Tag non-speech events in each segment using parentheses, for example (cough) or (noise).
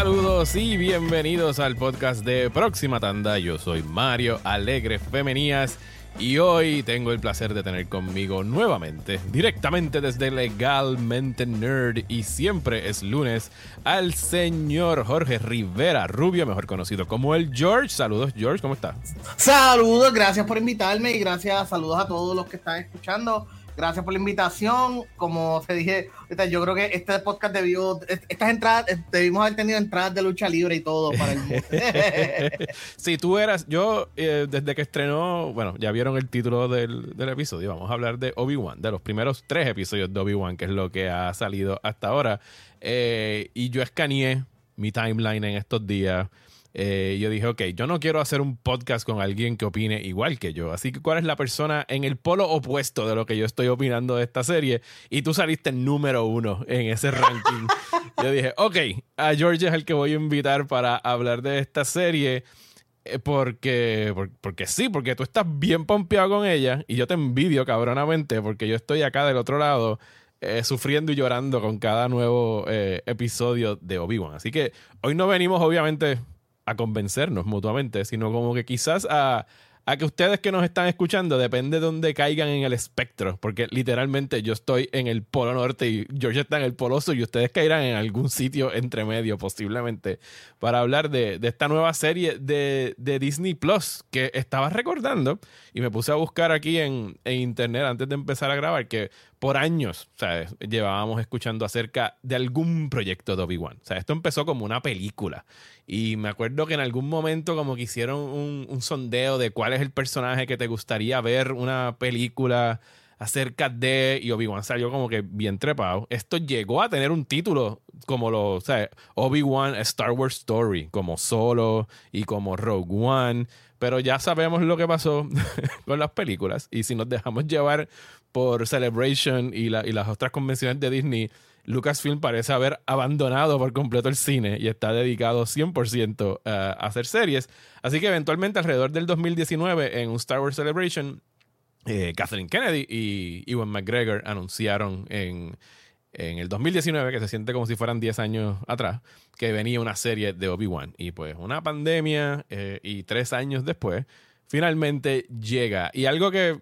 Saludos y bienvenidos al podcast de Próxima Tanda. Yo soy Mario Alegre Femenías y hoy tengo el placer de tener conmigo nuevamente, directamente desde Legalmente Nerd y siempre es lunes, al señor Jorge Rivera Rubio, mejor conocido como el George. Saludos George, ¿cómo estás? Saludos, gracias por invitarme y gracias, saludos a todos los que están escuchando. Gracias por la invitación. Como te dije, yo creo que este podcast debió, estas entradas, debimos haber tenido entradas de lucha libre y todo para el (laughs) Si tú eras, yo eh, desde que estrenó, bueno, ya vieron el título del, episodio, vamos a hablar de Obi-Wan, de los primeros tres episodios de Obi-Wan, que es lo que ha salido hasta ahora. Eh, y yo escaneé mi timeline en estos días eh, yo dije, ok, yo no quiero hacer un podcast con alguien que opine igual que yo. Así que, ¿cuál es la persona en el polo opuesto de lo que yo estoy opinando de esta serie? Y tú saliste número uno en ese (laughs) ranking. yo dije, ok, a George es el que voy a invitar para hablar de esta serie. Eh, porque, porque, sí, porque tú estás bien pompeado con ella y yo te envidio cabronamente porque yo estoy acá del otro lado eh, sufriendo y llorando con cada nuevo episodio de Obi-Wan. Así que hoy no venimos obviamente a convencernos mutuamente, sino como que quizás a, a que ustedes que nos están escuchando, depende de dónde caigan en el espectro, porque literalmente yo estoy en el polo norte y George está en el polo sur y ustedes caerán en algún sitio entre medio posiblemente para hablar de, esta nueva serie de, Disney Plus que estaba recordando y me puse a buscar aquí en, en internet antes de empezar a grabar que por años, ¿sabes? Llevábamos escuchando acerca de algún proyecto de Obi-Wan. O sea, esto empezó como una película. Y me acuerdo que en algún momento como que hicieron un, sondeo de cuál es el personaje que te gustaría ver una película acerca de... Y Obi-Wan salió como que bien trepado. Esto llegó a tener un título como lo... O sea, Obi-Wan Star Wars Story, como Solo y como Rogue One. Pero ya sabemos lo que pasó (laughs) con las películas. Y si nos dejamos llevar por Celebration y, las otras convenciones de Disney, Lucasfilm parece haber abandonado por completo el cine y está dedicado 100% a hacer series. Así que eventualmente alrededor del 2019 en un Star Wars Celebration, eh, Kathleen Kennedy y Ewan McGregor anunciaron en, el 2019, que se siente como si fueran 10 años atrás, que venía una serie de Obi-Wan. Y pues una pandemia eh, y tres años después, finalmente llega. Y algo que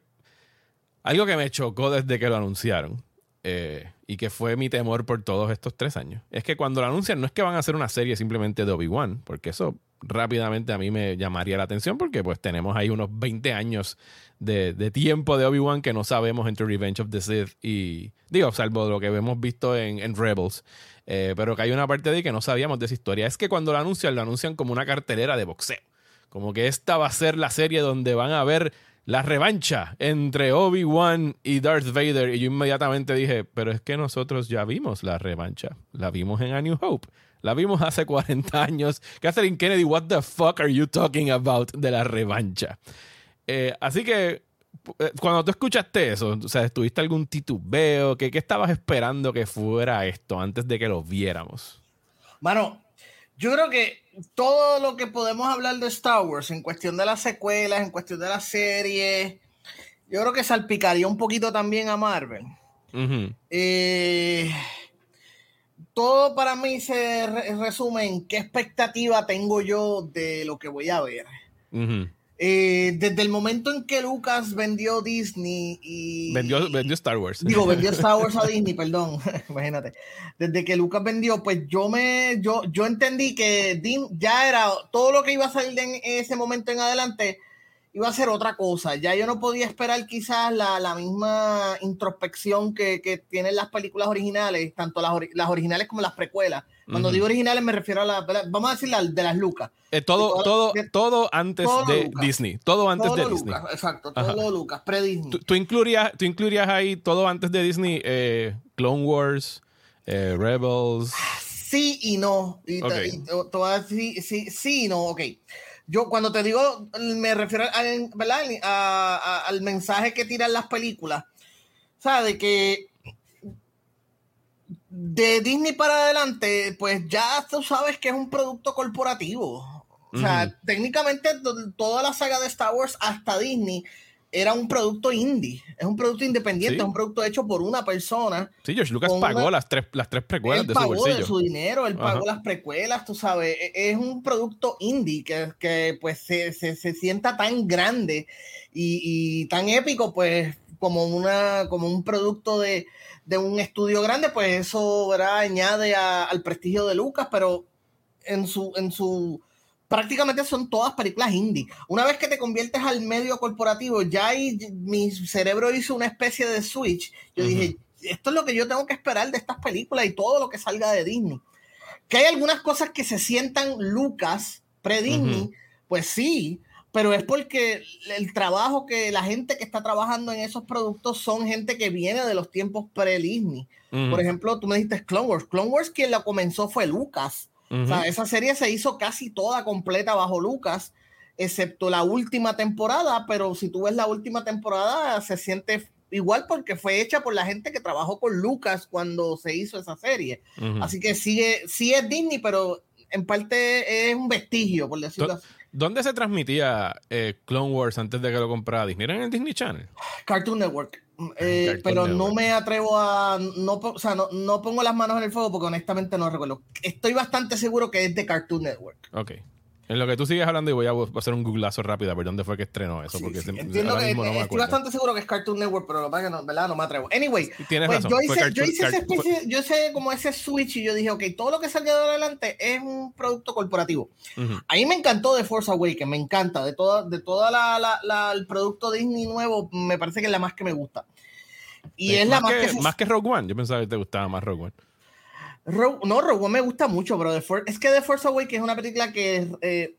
algo que me chocó desde que lo anunciaron eh, y que fue mi temor por todos estos tres años es que cuando lo anuncian no es que van a hacer una serie simplemente de Obi-Wan, porque eso rápidamente a mí me llamaría la atención porque pues tenemos ahí unos 20 años de, tiempo de Obi-Wan que no sabemos entre Revenge of the Sith y digo, salvo lo que hemos visto en, Rebels, eh, pero que hay una parte de ahí que no sabíamos de esa historia. Es que cuando lo anuncian, lo anuncian como una cartelera de boxeo. Como que esta va a ser la serie donde van a ver la revancha entre Obi-Wan y Darth Vader. Y yo inmediatamente dije, pero es que nosotros ya vimos la revancha. La vimos en A New Hope. La vimos hace (laughs) 40 años. Catherine Kennedy, what the fuck are you talking about de la revancha? Eh, así que eh, cuando tú escuchaste eso, o sea, ¿tuviste algún titubeo? ¿Qué, ¿Qué estabas esperando que fuera esto antes de que lo viéramos? Mano, yo creo que todo lo que podemos hablar de Star Wars en cuestión de las secuelas, en cuestión de las series, yo creo que salpicaría un poquito también a Marvel. Eh, todo para mí se resume en qué expectativa tengo yo de lo que voy a ver. Eh, desde el momento en que Lucas vendió Disney y. Vendió, vendió Star Wars. Digo, vendió Star Wars a (laughs) Disney, perdón. (laughs) Imagínate. Desde que Lucas vendió, pues yo me. Yo, yo entendí que ya era todo lo que iba a salir en ese momento en adelante iba a ser otra cosa. Ya yo no podía esperar quizás la, la misma introspección que, que, tienen las películas originales, tanto las, las originales como las precuelas cuando digo originales me refiero a la, vamos a decir la, de las Lucas. Eh, todo, todo, todo antes de Disney. Todo antes de Disney. Exacto, todo Lucas, pre-Disney. ¿Tú, incluirías, ¿Tú incluirías ahí todo antes de Disney? Eh, Clone Wars, eh, Rebels. Sí y no. Y, sí, sí, sí y no, ok. Yo cuando te digo, me refiero al, al mensaje que tiran las películas. O sea, de que de Disney para adelante, pues ya tú sabes que es un producto corporativo. O sea, técnicamente toda la saga de Star Wars hasta Disney era un producto indie, es un producto independiente, es un producto hecho por una persona. Sí, George Lucas pagó las, tres, las tres precuelas de su bolsillo. de su dinero, él pagó las precuelas, tú sabes, e, es un producto indie que, que pues se, se, se, sienta tan grande y, y, tan épico, pues como, una, como un producto de, de un estudio grande, pues eso ¿verdad? añade al prestigio de Lucas, pero en su... En su prácticamente son todas películas indie. Una vez que te conviertes al medio corporativo, ya ahí mi cerebro hizo una especie de switch. Yo dije, esto es lo que yo tengo que esperar de estas películas y todo lo que salga de Disney. Que hay algunas cosas que se sientan Lucas, pre-Disney, pues sí, pero es porque el trabajo que la gente que está trabajando en esos productos son gente que viene de los tiempos pre-Disney. Por ejemplo, tú me dijiste Clone Wars. Clone Wars quien la comenzó fue Lucas esa serie se hizo casi toda completa bajo Lucas, excepto la última temporada, pero si tú ves la última temporada se siente igual porque fue hecha por la gente que trabajó con Lucas cuando se hizo esa serie. Así que sigue, sí es Disney, pero en parte es un vestigio, por decirlo así. ¿Dónde se transmitía eh, Clone Wars antes de que lo comprara Disney? ¿Era en el Disney Channel? Cartoon Network. Eh, pero no me atrevo a. No, o sea, no, no, pongo las manos en el fuego porque honestamente no recuerdo. Estoy bastante seguro que es de Cartoon Network. Ok. En lo que tú sigues hablando, y voy a hacer un googlazo rápido a ver dónde fue que estrenó eso. porque entiendo que no estoy bastante seguro que es Cartoon Network, pero lo que no, ¿verdad? no me atrevo. Anyway, pues yo hice, yo hice esa especie, yo hice como ese switch y yo dije, ok, todo lo que salga de adelante es un producto corporativo. A mí me encantó de Force Awakens, me encanta. De toda, de toda la, la, el producto Disney nuevo, me parece que es la más que me gusta. Y es la más que, más que Rogue One. Yo pensaba que te gustaba más Rogue One no, Rogue me gusta mucho, pero es que The Force Awakens es una película que, eh,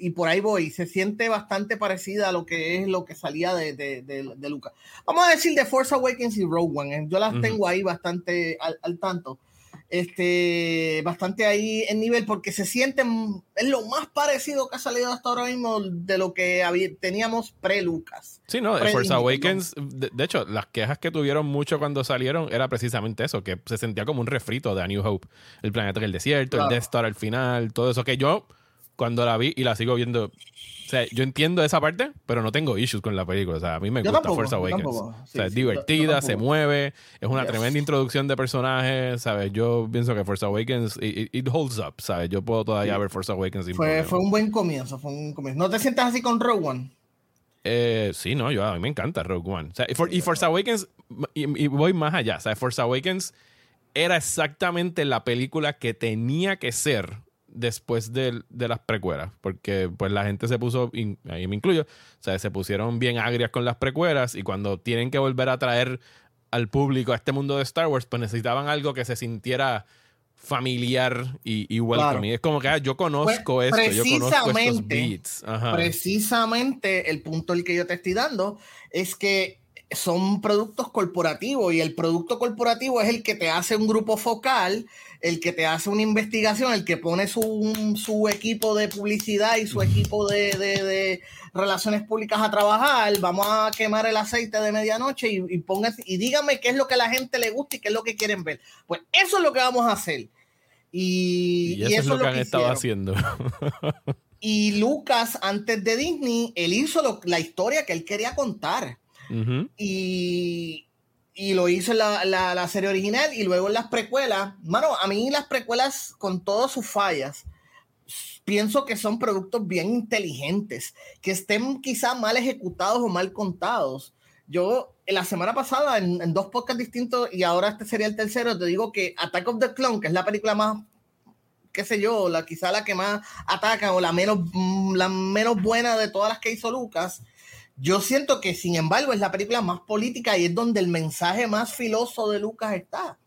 y por ahí voy, se siente bastante parecida a lo que es lo que salía de, de, de, Lucas. Vamos a decir The Force Awakens y Rogue One, ¿eh? yo las tengo ahí bastante al tanto este, bastante ahí en nivel porque se sienten, es lo más parecido que ha salido hasta ahora mismo de lo que teníamos pre-Lucas. Sí, no, Force Awakens, de, hecho, las quejas que tuvieron mucho cuando salieron era precisamente eso, que se sentía como un refrito de A New Hope, el planeta del desierto, el Death Star al final, todo eso que yo cuando la vi y la sigo viendo sea, yo entiendo esa parte, pero no tengo issues con la película. O sea, a mí me gusta Force Awakens. o sea, es divertida, se mueve, es una tremenda introducción de personajes, ¿sabes? Yo pienso que Force Awakens, it, holds up, ¿sabes? Yo puedo todavía ver Force Awakens sin fue, fue un buen comienzo, fue un comienzo. ¿No te sientes así con Rogue One? Eh, sí, no, yo, a mí me encanta Rogue One. Y, Force Awakens, y, y, voy más allá, o sea, Force Awakens era exactamente la película que tenía que ser después de, las precuelas, porque pues la gente se puso, ahí me incluyo, o sea, se pusieron bien agrias con las precuelas y cuando tienen que volver a traer al público a este mundo de Star Wars, pues necesitaban algo que se sintiera familiar y, y welcome. Y es como que ah, yo conozco pues, esto, yo conozco estos beats. Precisamente el punto el que yo te estoy dando es que son productos corporativos y el producto corporativo es el que te hace un grupo focal, el que te hace una investigación, el que pone su, su equipo de publicidad y su equipo de, de, relaciones públicas a trabajar. Vamos a quemar el aceite de medianoche y, y, y dígame qué es lo que a la gente le gusta y qué es lo que quieren ver. Pues eso es lo que vamos a hacer. Y, eso, es lo que, han estado haciendo. (laughs) y Lucas, antes de Disney, él hizo la historia que él quería contar y, y, lo hizo en la, la, serie original y luego en las precuelas. Mano, a mí las precuelas, con todas sus fallas, pienso que son productos bien inteligentes, que estén quizá mal ejecutados o mal contados. Yo, la semana pasada, en, dos podcasts distintos, y ahora este sería el tercero, te digo que Attack of the Clone, que es la película más, qué sé yo, la, quizá la que más ataca o la menos, la menos buena de todas las que hizo Lucas, yo siento que, sin embargo, es la película más política y es donde el mensaje más filoso de Lucas está.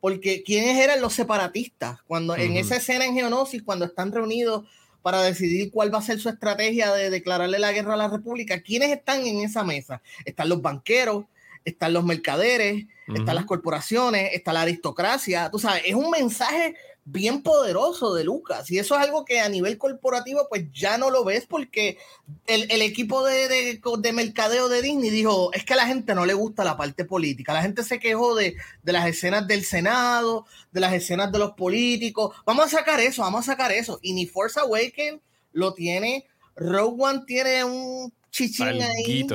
Porque ¿quiénes eran los separatistas? Cuando en esa escena en Geonosis, cuando están reunidos para decidir cuál va a ser su estrategia de declararle la guerra a la República, ¿quiénes están en esa mesa? Están los banqueros, están los mercaderes, están las corporaciones, está la aristocracia. Tú sabes, es un mensaje bien poderoso de Lucas. Y eso es algo que a nivel corporativo, pues ya no lo ves porque el, equipo de, de, mercadeo de Disney dijo, es que a la gente no le gusta la parte política. La gente se quejó de, de las escenas del Senado, de las escenas de los políticos. Vamos a sacar eso, vamos a sacar eso. Y ni Force Awakens lo tiene. Rogue One tiene un chichín ahí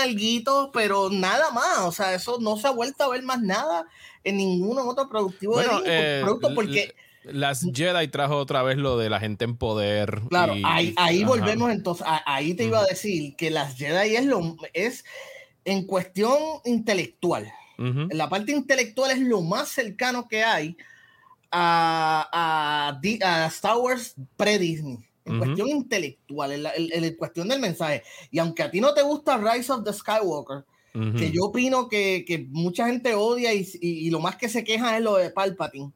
alguito, pero nada más. O sea, eso no se ha vuelto a ver más nada en ningún otro productivo de eh, producto porque las Jedi trajo otra vez lo de la gente en poder. Claro, ahí, ahí volvemos entonces, ahí te iba a decir que las Jedi es lo es en cuestión intelectual. La parte intelectual es lo más cercano que hay a, a, Star Wars pre-Disney. En cuestión intelectual, en, cuestión del mensaje. Y aunque a ti no te gusta Rise of the Skywalker, que yo opino que, que, mucha gente odia y, y, lo más que se queja es lo de Palpatine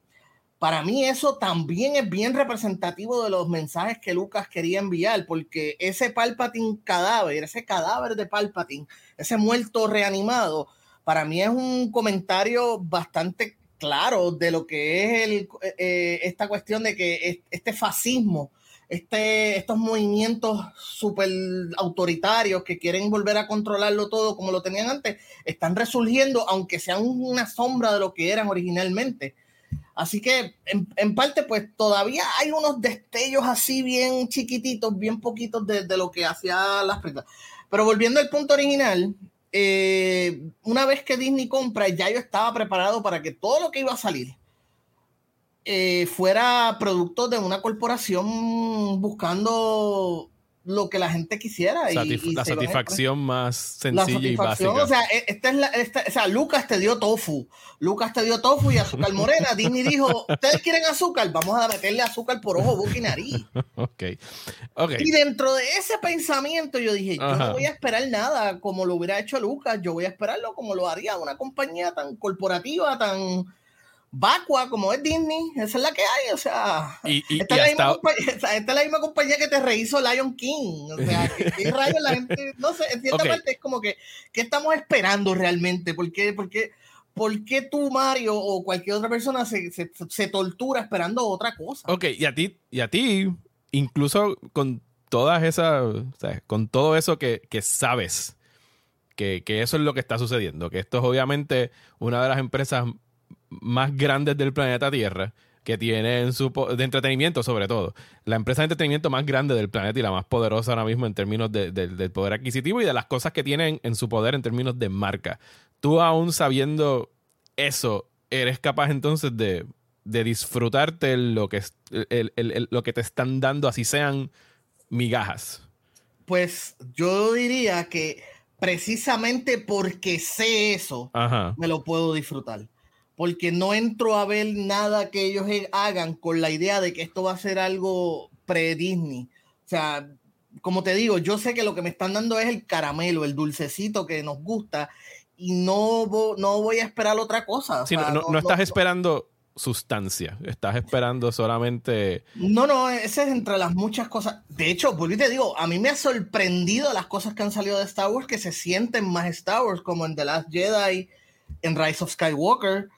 para mí eso también es bien representativo de los mensajes que Lucas quería enviar, porque ese Palpatine cadáver, ese cadáver de Palpatine, ese muerto reanimado, para mí es un comentario bastante claro de lo que es el, eh, esta cuestión de que este fascismo, este, estos movimientos súper autoritarios que quieren volver a controlarlo todo como lo tenían antes, están resurgiendo, aunque sean una sombra de lo que eran originalmente. Así que en, parte pues todavía hay unos destellos así bien chiquititos, bien poquitos de, lo que hacía las películas. Pero volviendo al punto original, eh, una vez que Disney compra, ya yo estaba preparado para que todo lo que iba a salir eh, fuera producto de una corporación buscando lo que la gente quisiera. y, la satisfacción más sencilla y básica. O sea, e, esta es la, o sea, Lucas te dio tofu. Lucas te dio tofu y azúcar morena. (laughs) Disney dijo, ¿ustedes quieren azúcar? Vamos a meterle azúcar por ojo, boca y nariz. (laughs) okay. Y dentro de ese pensamiento yo dije, yo no voy a esperar nada como lo hubiera hecho Lucas. Yo voy a esperarlo como lo haría una compañía tan corporativa, tan vacua como es Disney, esa es la que hay, o sea, esta, es la misma compañía que te rehizo Lion King, o sea, (laughs) ¿qué, rayos la gente, no sé, en cierta parte es como que, ¿qué estamos esperando realmente? ¿Por qué, por qué, por qué tú, Mario, o cualquier otra persona se, se, se, tortura esperando otra cosa? Ok, y a ti, y a ti, incluso con todas esas, o sea, con todo eso que, que sabes, que, que eso es lo que está sucediendo, que esto es obviamente una de las empresas más grandes del planeta Tierra, que tienen su de entretenimiento sobre todo. La empresa de entretenimiento más grande del planeta y la más poderosa ahora mismo en términos de, del poder adquisitivo y de las cosas que tienen en su poder en términos de marca. Tú aún sabiendo eso, eres capaz entonces de, de disfrutarte lo que, lo que te están dando, así sean migajas. Pues yo diría que precisamente porque sé eso, me lo puedo disfrutar porque no entro a ver nada que ellos hagan con la idea de que esto va a ser algo pre-Disney. O sea, como te digo, yo sé que lo que me están dando es el caramelo, el dulcecito que nos gusta y no, no voy a esperar otra cosa. no, estás esperando sustancia, estás esperando solamente... No, no, ese es entre las muchas cosas. De hecho, volví te digo, a mí me ha sorprendido las cosas que han salido de Star Wars que se sienten más Star Wars, como en The Last Jedi, en Rise of Skywalker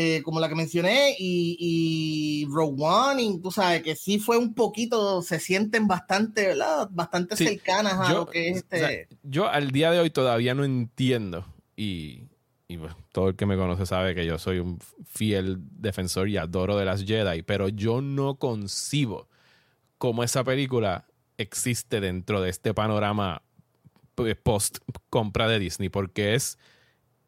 eh, como la que mencioné, y, y Rogue One, y tú sabes que sí fue un poquito, se sienten bastante, ¿verdad? Bastante cercanas a lo que es este. yo al día de hoy todavía no entiendo, y, y todo el que me conoce sabe que yo soy un fiel defensor y adoro de las Jedi, pero yo no concibo cómo esa película existe dentro de este panorama pues, post compra de Disney, porque es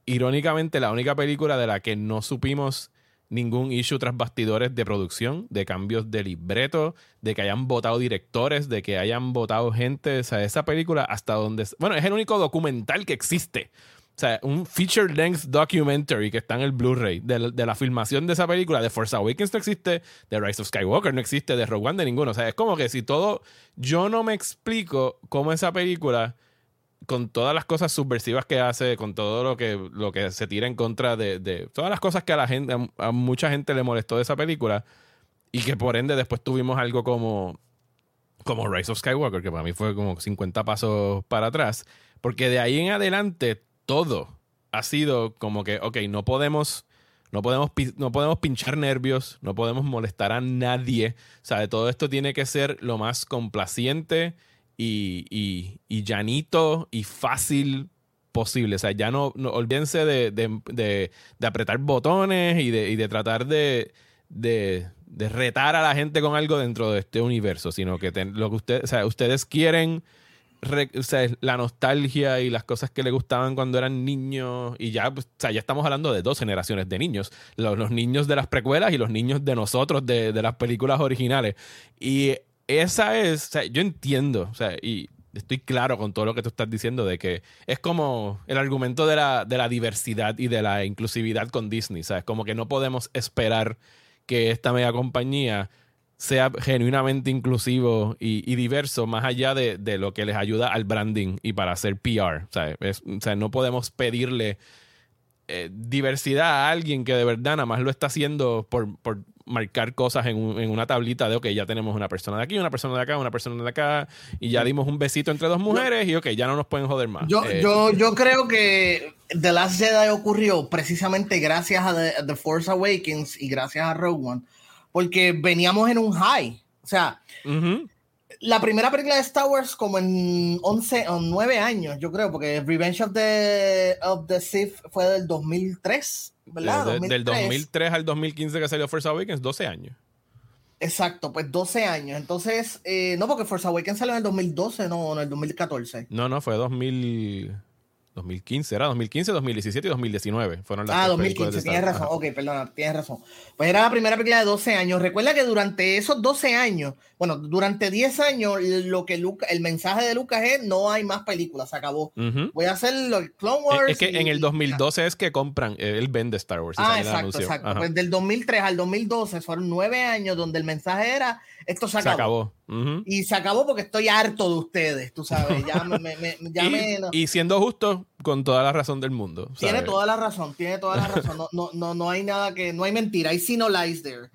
irónicamente, la única película de la que no supimos ningún issue tras bastidores de producción, de cambios de libreto, de que hayan votado directores, de que hayan votado gente. O sea, esa película hasta donde... Bueno, es el único documental que existe. O sea, un feature length documentary que está en el Blu-ray de, de, la filmación de esa película. De Force Awakens no existe, de Rise of Skywalker no existe, de Rogue One de ninguno. O sea, es como que si todo... Yo no me explico cómo esa película con todas las cosas subversivas que hace, con todo lo que, lo que se tira en contra de, todas las cosas que a la gente, a, mucha gente le molestó de esa película, y que por ende después tuvimos algo como, como Rise of Skywalker, que para mí fue como 50 pasos para atrás, porque de ahí en adelante todo ha sido como que, ok, no podemos... No podemos, no podemos pinchar nervios, no podemos molestar a nadie. O sea, todo esto tiene que ser lo más complaciente, y, y, llanito y fácil posible. O sea, ya no, olvídense de, apretar botones y de, tratar de, retar a la gente con algo dentro de este universo, sino que lo que ustedes, o sea, ustedes quieren la nostalgia y las cosas que le gustaban cuando eran niños y ya, pues, ya estamos hablando de dos generaciones de niños, los, niños de las precuelas y los niños de nosotros de, las películas originales. Y esa es, yo entiendo, o sea, y estoy claro con todo lo que tú estás diciendo de que es como el argumento de la, de la diversidad y de la inclusividad con Disney, ¿sabes? Como que no podemos esperar que esta mega compañía sea genuinamente inclusivo y, diverso, más allá de, lo que les ayuda al branding y para hacer PR. O sea, no podemos pedirle eh, diversidad a alguien que de verdad nada más lo está haciendo por, marcar cosas en, una tablita de, ok, ya tenemos una persona de aquí, una persona de acá, una persona de acá, y ya dimos un besito entre dos mujeres y, ok, ya no nos pueden joder más. Yo, eh, yo, yo creo que The Last Jedi ocurrió precisamente gracias a The Force Awakens y gracias a Rogue One porque veníamos en un high. O sea, la primera película de Star Wars como en 11 o 9 años, yo creo, porque Revenge of the, of the Sith fue del 2003, ¿verdad? del 2003 al 2015 que salió Force Awakens, 12 años. Exacto, pues 12 años. Entonces, eh, no, porque Force Awakens salió en el 2012, no, en el 2014. No, no, fue 2000. 2015, era 2015, 2017 y 2019. Fueron las ah, 2015, tienes razón. Ok, perdona, tienes razón. Pues era la primera película de 12 años. Recuerda que durante esos 12 años, bueno, durante 10 años, lo que Luca, el mensaje de Lucas es: no hay más películas, se acabó. Voy a hacer los Clone Wars. Es, que en el 2012 es que compran, eh, él vende Star Wars. Ah, exacto, exacto. Pues del 2003 al 2012 fueron 9 años donde el mensaje era: esto se acabó. Se acabó. Y se acabó porque estoy harto de ustedes, tú sabes. Ya me, (laughs) y, siendo justo, con toda la razón del mundo. Tiene toda la razón, tiene toda la razón. No, no, no, no hay nada que, no hay mentira, hay no lies there.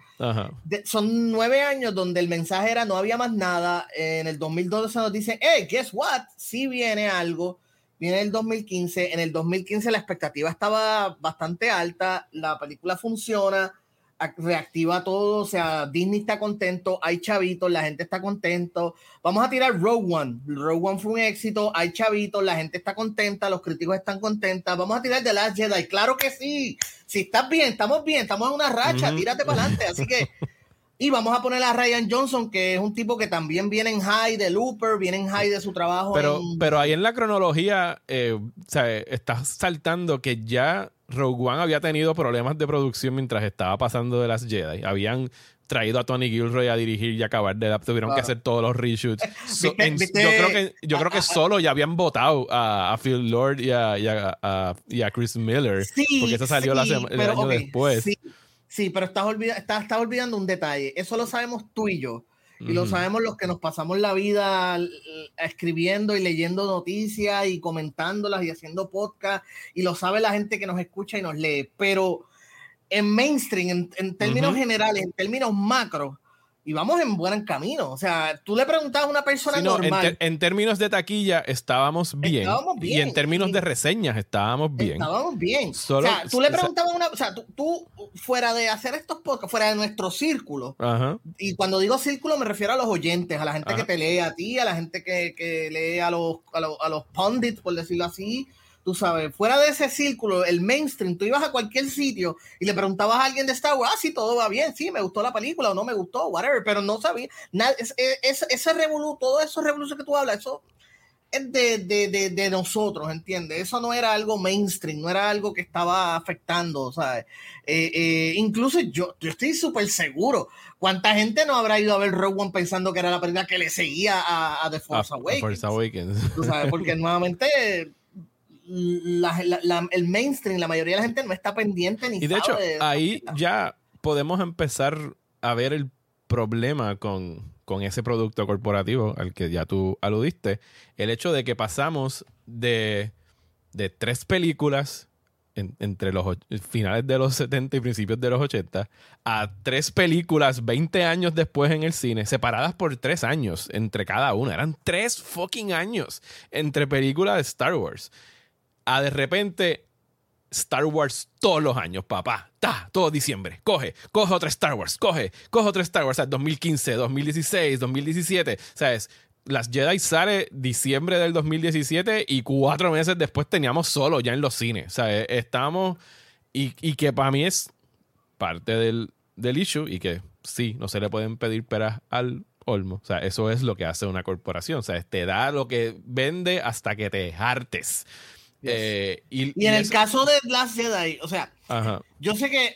son nueve años donde el mensaje era no había más nada. En el 2012 nos dicen, hey, guess what? Sí viene algo. Viene el 2015. En el 2015 la expectativa estaba bastante alta. La película funciona reactiva todo, o sea, Disney está contento, hay chavitos, la gente está contento. Vamos a tirar Rogue One. Rogue One fue un éxito, hay chavitos, la gente está contenta, los críticos están contentos. Vamos a tirar The Last Jedi. Claro que sí. Si estás bien, estamos bien, estamos en una racha, tírate para adelante. Así que (laughs) y vamos a poner a Ryan Johnson, que es un tipo que también viene en high de Looper, viene en high de su trabajo. Pero, pero ahí en la cronología, eh, estás saltando que ya Rogue One había tenido problemas de producción mientras estaba pasando de las Jedi. Habían traído a Tony Gilroy a dirigir y acabar de tuvieron que hacer todos los reshoots. (laughs) yo creo que yo creo que solo ya habían votado a, Phil Lord y a, y a, Chris Miller porque eso salió el año después. Sí, pero estás, estás olvidando un detalle. Eso lo sabemos tú y yo. Y lo sabemos los que nos pasamos la vida escribiendo y leyendo noticias y comentándolas y haciendo podcast. Y lo sabe la gente que nos escucha y nos lee. Pero en mainstream, en, términos generales, en términos macro, y vamos en buen camino. O sea, tú le preguntabas a una persona normal. En, términos de taquilla estábamos bien, estábamos bien. Y en términos de reseñas estábamos bien. Estábamos bien. o sea, tú le preguntabas a una. O sea, tú, fuera de hacer estos podcasts, fuera de nuestro círculo. Y cuando digo círculo me refiero a los oyentes, a la gente que te lee a ti, a la gente que, que lee a los, a los, a los pundits, por decirlo así tú sabes, fuera de ese círculo, el mainstream, tú ibas a cualquier sitio y le preguntabas a alguien de Star Wars, ah, sí, todo va bien, sí, me gustó la película o no me gustó, whatever, pero no sabía, nada, es, ese revolú, todo eso revolución que tú hablas, eso es de, de, de, nosotros, ¿entiendes? Eso no era algo mainstream, no era algo que estaba afectando, ¿sabes? Eh, eh, incluso yo, yo estoy súper seguro. ¿Cuánta gente no habrá ido a ver Rogue One pensando que era la película que le seguía a, The Force Awakens? Force Awakens. ¿Tú sabes? Porque (laughs) nuevamente el mainstream, la mayoría de la gente no está pendiente ni Y de hecho, ahí ya podemos empezar a ver el problema con, ese producto corporativo al que ya tú aludiste. El hecho de que pasamos de, tres películas entre los finales de los 70 y principios de los 80 a tres películas 20 años después en el cine, separadas por tres años entre cada una. Eran tres fucking años entre películas de Star Wars a de repente Star Wars todos los años, papá. Ta, todo diciembre. Coge, coge otra Star Wars, coge, coge otra Star Wars. O sea, 2015, 2016, 2017. ¿Sabes? Las Jedi sale diciembre del 2017 y cuatro meses después teníamos solo ya en los cines. O sea, e, estábamos. Y, y que para mí es parte del, del issue y que sí, no se le pueden pedir peras al Olmo. O sea, eso es lo que hace una corporación. O sea, te da lo que vende hasta que te hartes. Eh, y, en el caso de Last Jedi, o sea, yo sé que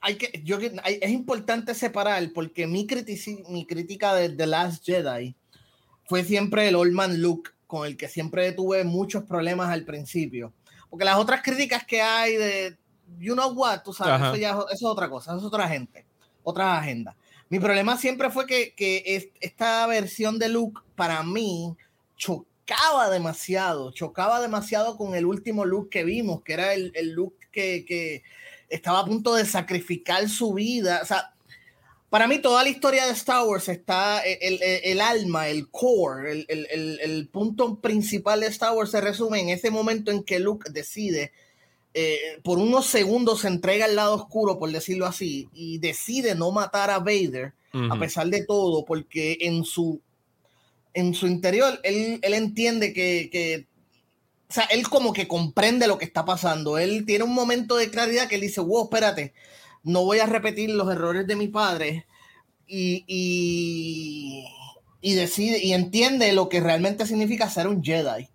hay que, yo, es importante separar porque mi, mi crítica de The Last Jedi fue siempre el Old Man Luke, con el que siempre tuve muchos problemas al principio. Porque las otras críticas que hay de, you know what, tú sabes, eso, ya, eso es otra cosa, eso es otra gente, otra agenda. Mi problema siempre fue que, que esta versión de Luke para mí chocaba demasiado, chocaba demasiado con el último look que vimos, que era el, el look que, que, estaba a punto de sacrificar su vida. O sea, para mí toda la historia de Star Wars está, el, el, el alma, el core, el, el, punto principal de Star Wars se resume en ese momento en que Luke decide, eh, por unos segundos se entrega al lado oscuro, por decirlo así, y decide no matar a Vader, a pesar de todo, porque en su en su interior, él, entiende que, o sea, él como que comprende lo que está pasando. Él tiene un momento de claridad que él dice, wow, espérate, no voy a repetir los errores de mi padre. Y, y, decide y entiende lo que realmente significa ser un Jedi.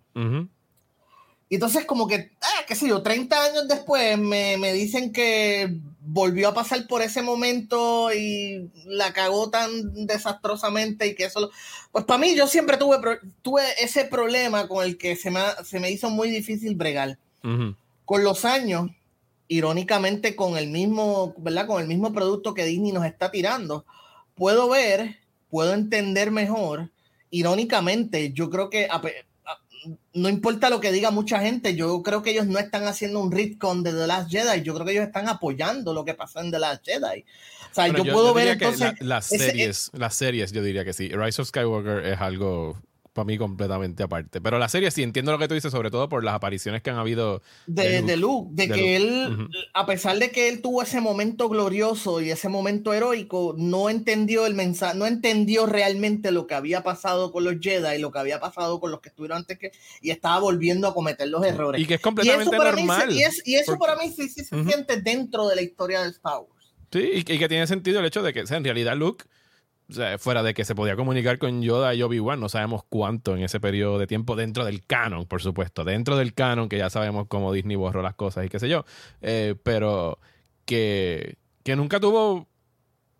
Y entonces como que, ah, qué sé yo, 30 años después me, me, dicen que volvió a pasar por ese momento y la cagó tan desastrosamente y que eso... Pues para mí yo siempre tuve, tuve ese problema con el que se me, se me hizo muy difícil bregar. Con los años, irónicamente con el mismo, ¿verdad? Con el mismo producto que Disney nos está tirando, puedo ver, puedo entender mejor. Irónicamente, yo creo que no importa lo que diga mucha gente, yo creo que ellos no están haciendo un retcon de The Last Jedi, yo creo que ellos están apoyando lo que pasó en The Last Jedi. O sea, yo, puedo ver entonces... las series, las series, yo diría que sí. Rise of Skywalker es algo para mí completamente aparte. Pero la serie sí entiendo lo que tú dices, sobre todo por las apariciones que han habido de, de Luke, de, que él, a pesar de que él tuvo ese momento glorioso y ese momento heroico, no entendió el mensaje, no entendió realmente lo que había pasado con los Jedi y lo que había pasado con los que estuvieron antes que, y estaba volviendo a cometer los errores. Y que es completamente normal. y, eso para mí sí, se siente dentro de la historia de Star Wars. Sí, y, y que tiene sentido el hecho de que, en realidad Luke o sea, fuera de que se podía comunicar con Yoda y Obi-Wan, no sabemos cuánto en ese periodo de tiempo dentro del canon, por supuesto, dentro del canon, que ya sabemos cómo Disney borró las cosas y qué sé yo, eh, pero que, que nunca tuvo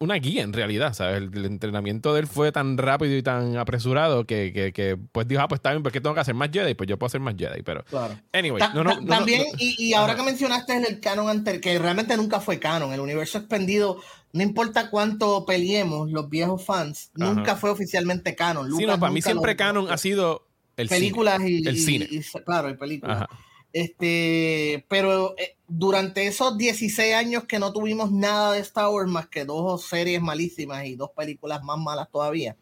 una guía en realidad, ¿sabes? El, entrenamiento de él fue tan rápido y tan apresurado que, que, que pues dijo, ah, pues está bien, ¿por qué tengo que hacer más Jedi? Pues yo puedo hacer más Jedi, pero... Claro. Anyway, no, no, También, y, y, ahora que mencionaste el canon anterior, que realmente nunca fue canon, el universo expandido, no importa cuánto peleemos los viejos fans, nunca fue oficialmente canon. sí, no, para mí siempre canon ha sido el películas cine. Y, el cine. claro, el películas. Este, pero eh, durante esos 16 años que no tuvimos nada de Star Wars más que dos series malísimas y dos películas más malas todavía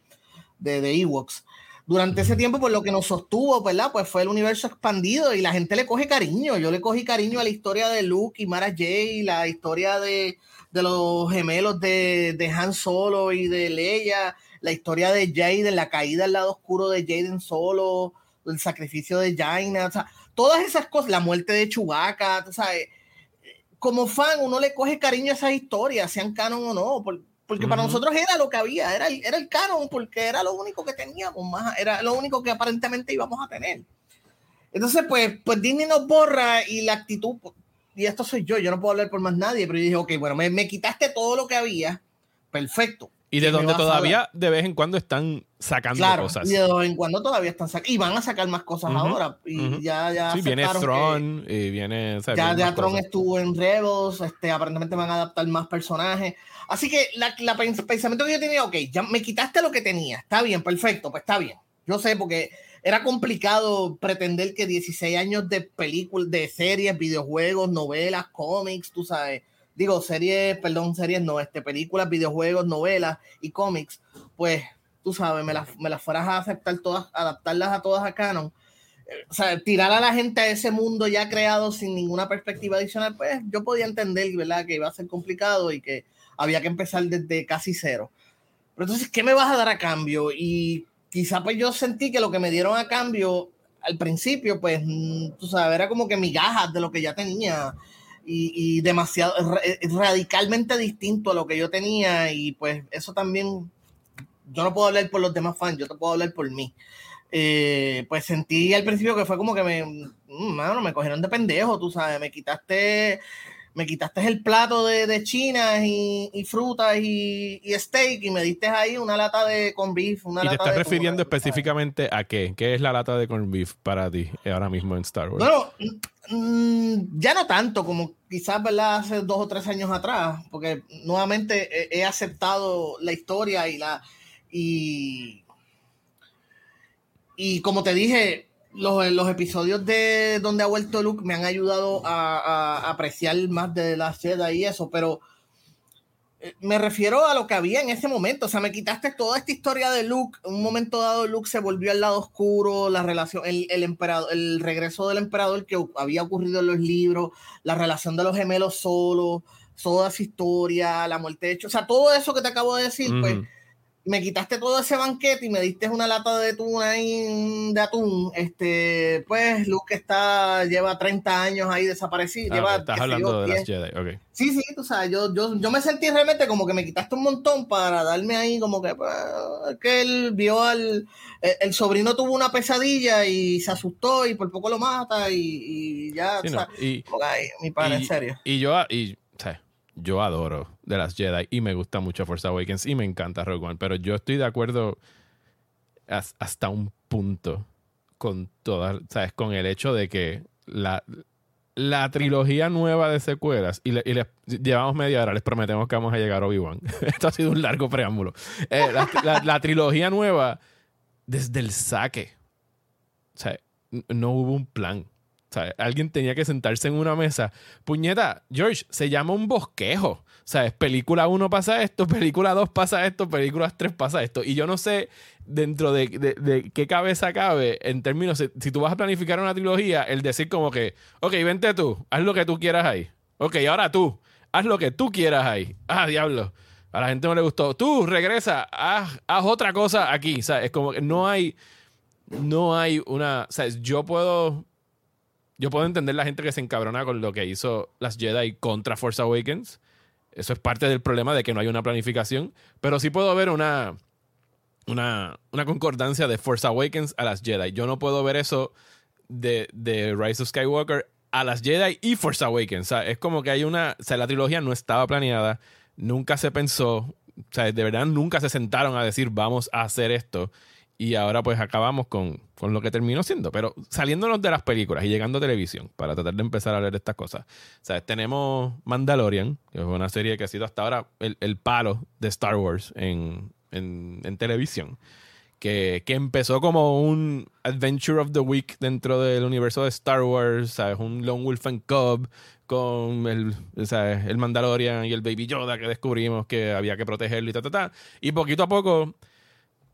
de, de Ewoks. Durante ese tiempo, pues lo que nos sostuvo, ¿verdad? Pues fue el universo expandido y la gente le coge cariño. Yo le cogí cariño a la historia de Luke y Mara Jay, la historia de, de los gemelos de, de, Han Solo y de Leia, la historia de Jade, la caída al lado oscuro de Jaden Solo, el sacrificio de Jaina, o sea, todas esas cosas, la muerte de Chewbacca, ¿sabes? Como fan, uno le coge cariño a esas historias, sean canon o no, porque para nosotros era lo que había, era el, era el canon, porque era lo único que teníamos, más, era lo único que aparentemente íbamos a tener. Entonces, pues, pues Disney nos borra y la actitud, y esto soy yo, yo no puedo hablar por más nadie, pero yo dije, ok, bueno, me, me quitaste todo lo que había, perfecto. Y de donde todavía de vez en cuando están sacando claro, cosas. Y de vez en cuando todavía están sacando. Y van a sacar más cosas ahora. Y ya, ya. Sí, viene Tron y viene. ya, ya Tron estuvo en Rebels. Este, aparentemente van a adaptar más personajes. Así que la, la, pensamiento que yo tenía, ok, ya me quitaste lo que tenía. Está bien, perfecto, pues está bien. Yo sé, porque era complicado pretender que 16 años de películas, de series, videojuegos, novelas, cómics, tú sabes digo, series, perdón, series no, este, películas, videojuegos, novelas y cómics, pues tú sabes, me las, me las fueras a aceptar todas, adaptarlas a todas a canon. O sea, tirar a la gente a ese mundo ya creado sin ninguna perspectiva adicional, pues yo podía entender, ¿verdad? Que iba a ser complicado y que había que empezar desde casi cero. Pero entonces, ¿qué me vas a dar a cambio? Y quizá pues yo sentí que lo que me dieron a cambio al principio, pues, mm, tú sabes, era como que migajas de lo que ya tenía y, demasiado radicalmente distinto a lo que yo tenía y pues eso también yo no puedo hablar por los demás fans, yo te puedo hablar por mí. Eh, pues sentí al principio que fue como que me, mm, mano, me cogieron de pendejo, tú sabes, me quitaste me quitaste el plato de, de chinas y, y frutas y, y, steak y me diste ahí una lata de corn beef. Una ¿Y te estás refiriendo específicamente a qué? ¿Qué es la lata de corn beef para ti ahora mismo en Star Wars? Bueno, mm, ya no tanto como quizás, ¿verdad? Hace dos o tres años atrás, porque nuevamente he, he aceptado la historia y la... Y, y como te dije, los, los, episodios de donde ha vuelto Luke me han ayudado a, a, apreciar más de la seda y eso, pero eh, me refiero a lo que había en ese momento. O sea, me quitaste toda esta historia de Luke. En un momento dado, Luke se volvió al lado oscuro, la relación, el, el, emperador, el regreso del emperador que había ocurrido en los libros, la relación de los gemelos solos, toda esa historia, la muerte de hecho. O sea, todo eso que te acabo de decir, mm. pues me quitaste todo ese banquete y me diste una lata de atún ahí, de atún, este, pues Luke está, lleva 30 años ahí desaparecido. Ah, lleva, estás hablando de las Jedi, ok. Sí, sí, tú sabes, yo, yo, yo me sentí realmente como que me quitaste un montón para darme ahí como que, pues, que él vio al, el, sobrino tuvo una pesadilla y se asustó y por poco lo mata y, ya, sí, o sea, y, mi padre, en serio. Y yo, y, ¿sabes? Yo adoro de las Jedi y me gusta mucho Force Awakens y me encanta Rogue One, pero yo estoy de acuerdo hasta un punto con todas, ¿sabes? Con el hecho de que la, la trilogía nueva de secuelas, y, les llevamos media hora, les prometemos que vamos a llegar a Obi-Wan. (laughs) Esto ha sido un largo preámbulo. Eh, la, trilogía nueva, desde el saque, no hubo un plan. Alguien tenía que sentarse en una mesa. Puñeta, George, se llama un bosquejo. ¿Sabes? Película 1 pasa esto, (laughs) película 2 pasa esto, película 3 pasa esto. Y yo no sé dentro de, de, qué cabeza cabe en términos, si, tú vas a planificar una trilogía, el decir como que, ok, vente tú, haz lo que tú quieras ahí. Ok, ahora tú, haz lo que tú quieras ahí. Ah, diablo. A la gente no le gustó. Tú regresa, haz, haz otra cosa aquí. ¿Sabes? Es como que no hay, no hay una, ¿sabes? Yo puedo yo puedo entender la gente que se encabrona con lo que hizo las Jedi contra Force Awakens. Eso es parte del problema de que no hay una planificación. Pero sí puedo ver una, una, una concordancia de Force Awakens a las Jedi. Yo no puedo ver eso de, de Rise of Skywalker a las Jedi y Force Awakens. O sea, es como que hay una. O sea, la trilogía no estaba planeada, nunca se pensó. O sea, de verdad nunca se sentaron a decir vamos a hacer esto. Y ahora pues acabamos con, con, lo que terminó siendo. Pero saliéndonos de las películas y llegando a televisión, para tratar de empezar a leer estas cosas. O sea, tenemos Mandalorian, que es una serie que ha sido hasta ahora el, el palo de Star Wars en, en, en televisión. Que, que, empezó como un Adventure of the Week dentro del universo de Star Wars, ¿sabes? Un Lone Wolf and Cub con el, ¿sabes? el Mandalorian y el Baby Yoda que descubrimos que había que protegerlo y ta, ta, ta. Y poquito a poco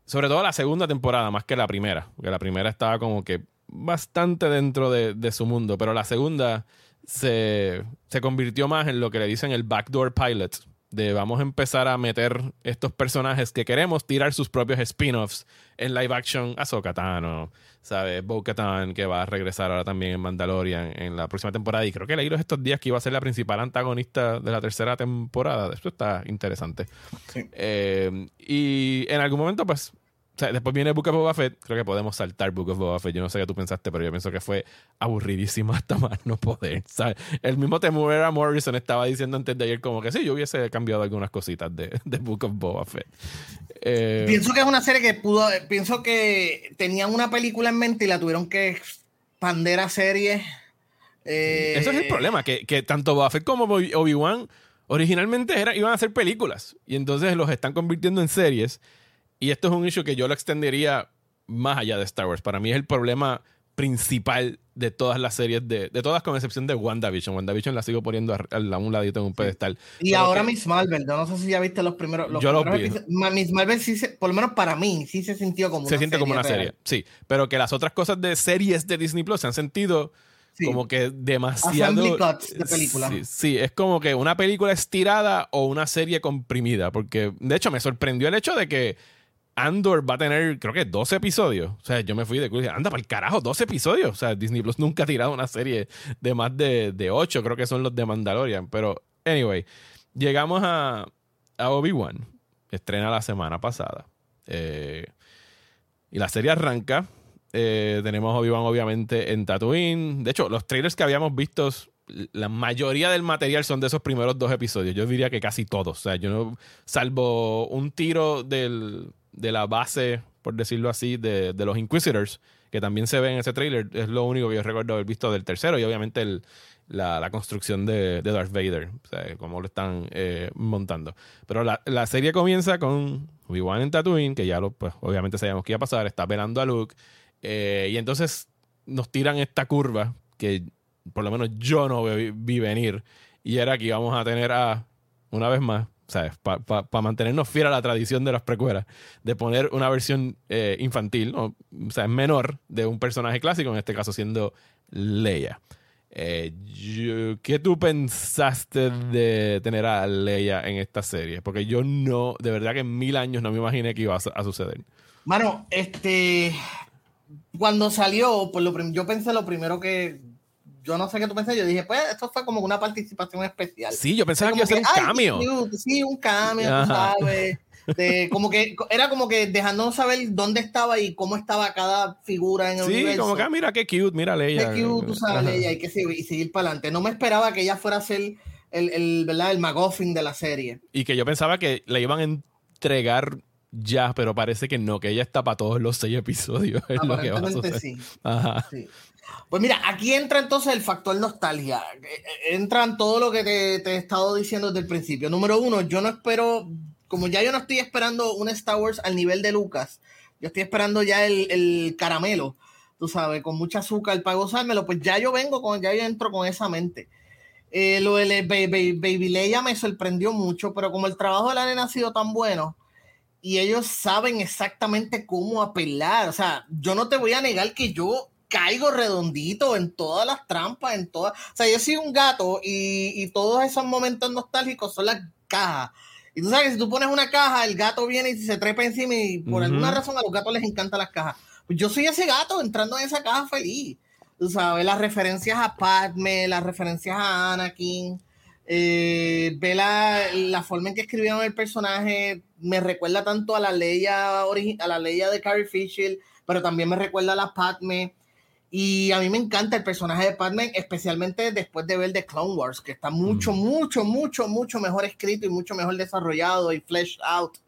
sobre todo la segunda temporada, más que la primera. Porque la primera estaba como que bastante dentro de, su mundo. Pero la segunda se, se, convirtió más en lo que le dicen el backdoor pilot. De vamos a empezar a meter estos personajes que queremos tirar sus propios spin-offs en live action. Ahsoka Tano, ¿sabes? Bo-Katan, que va a regresar ahora también en Mandalorian en la próxima temporada. Y creo que leí los estos días que iba a ser la principal antagonista de la tercera temporada. Esto está interesante. Eh, y en algún momento, pues, o sea, después viene Book of Boba Fett. Creo que podemos saltar Book of Boba Fett. Yo no sé qué tú pensaste, pero yo pienso que fue aburridísimo hasta más no poder. ¿sabes? El mismo Temuera Morrison estaba diciendo antes de ayer como que sí, yo hubiese cambiado algunas cositas de, de Book of Boba Fett. Eh, pienso que es una serie que pudo... Pienso que tenían una película en mente y la tuvieron que expander a serie. Eh, Eso es el problema, que, que tanto Boba Fett como Obi-Wan originalmente era, iban a hacer películas y entonces los están convirtiendo en series y esto es un issue que yo lo extendería más allá de Star Wars. Para mí es el problema principal de todas las series, de, de todas con excepción de WandaVision. WandaVision la sigo poniendo a, a un ladito en un pedestal. Y ahora Miss Marvel, yo no sé si ya viste los primeros. Los yo los vi. Miss Marvel sí, se, por lo menos para mí, sí se sintió como se una siente como una real. serie, sí. Pero que las otras cosas de series de Disney Plus se han sentido sí. como que demasiado. Cuts de película. Sí, sí, es como que una película estirada o una serie comprimida. Porque de hecho me sorprendió el hecho de que Andor va a tener, creo que 12 episodios. O sea, yo me fui de culo anda para el carajo, 12 episodios. O sea, Disney Plus nunca ha tirado una serie de más de, de 8, creo que son los de Mandalorian. Pero, anyway, llegamos a, a Obi-Wan. Estrena la semana pasada. Eh, y la serie arranca. Eh, tenemos Obi-Wan obviamente en Tatooine. De hecho, los trailers que habíamos visto, la mayoría del material son de esos primeros dos episodios. Yo diría que casi todos. O sea, yo no, salvo un tiro del, de la base, por decirlo así, de, de, los Inquisitors, que también se ve en ese trailer, es lo único que yo recuerdo haber visto del tercero. Y obviamente el, la, la, construcción de, de, Darth Vader, o sea, cómo lo están eh, montando. Pero la, la, serie comienza con Obi-Wan en Tatooine, que ya lo, pues, obviamente sabíamos que iba a pasar, está velando a Luke, eh, y entonces nos tiran esta curva que por lo menos yo no vi, vi venir, y era que íbamos a tener a, una vez más, ¿sabes? Para pa, mantenernos fiel a la tradición de las precuelas, de poner una versión eh, infantil, o, o sea, menor, de un personaje clásico, en este caso siendo Leia. Eh, ¿Qué tú pensaste de tener a Leia en esta serie? Porque yo no, de verdad que en mil años no me imaginé que iba a, a suceder. Mano, este, cuando salió, pues lo, yo pensé lo primero que, yo no sé qué tú pensé, yo dije, pues esto fue como una participación especial. Sí, yo pensaba que iba a ser un cameo. Sí, un cameo, tú sabes. De, como que era como que dejándonos saber dónde estaba y cómo estaba cada figura en el sí, universo. como que ah, mira qué cute, mira Leia. Qué cute, tú sabes, Leia, hay que seguir, y seguir para adelante. No me esperaba que ella fuera a ser el, el, ¿verdad? el McGuffin de la serie. Y que yo pensaba que la iban a entregar ya, pero parece que no, que ella está para todos los seis episodios. (laughs) Es lo que va a suceder. sí. Ajá. sí. Pues mira, aquí entra entonces el factor nostalgia. Entran todo lo que te, te he estado diciendo desde el principio. Número uno, yo no espero como ya yo no estoy esperando un Star Wars al nivel de Lucas, yo estoy esperando ya el, el caramelo, tú sabes, con mucha azúcar para gozármelo, pues ya yo vengo con, ya yo entro con esa mente. Eh, lo de Baby, Baby Leia me sorprendió mucho, pero como el trabajo de la nena ha sido tan bueno y ellos saben exactamente cómo apelar, o sea, yo no te voy a negar que yo caigo redondito en todas las trampas, en todas, o sea, yo soy un gato y, y todos esos momentos nostálgicos son las cajas y tú sabes que si tú pones una caja, el gato viene y se trepa encima y por uh -huh. alguna razón a los gatos les encantan las cajas. Pues yo soy ese gato entrando en esa caja feliz. Tú sabes, las referencias a Padme, las referencias a Anakin, eh, ve la, la, forma en que escribieron el personaje, me recuerda tanto a la Leia, a la Leia de Carrie Fisher, pero también me recuerda a la Padme. Y a mí me encanta el personaje de Padme, especialmente después de ver The Clone Wars, que está mucho, mm. mucho, mucho, mucho mejor escrito y mucho mejor desarrollado y fleshed out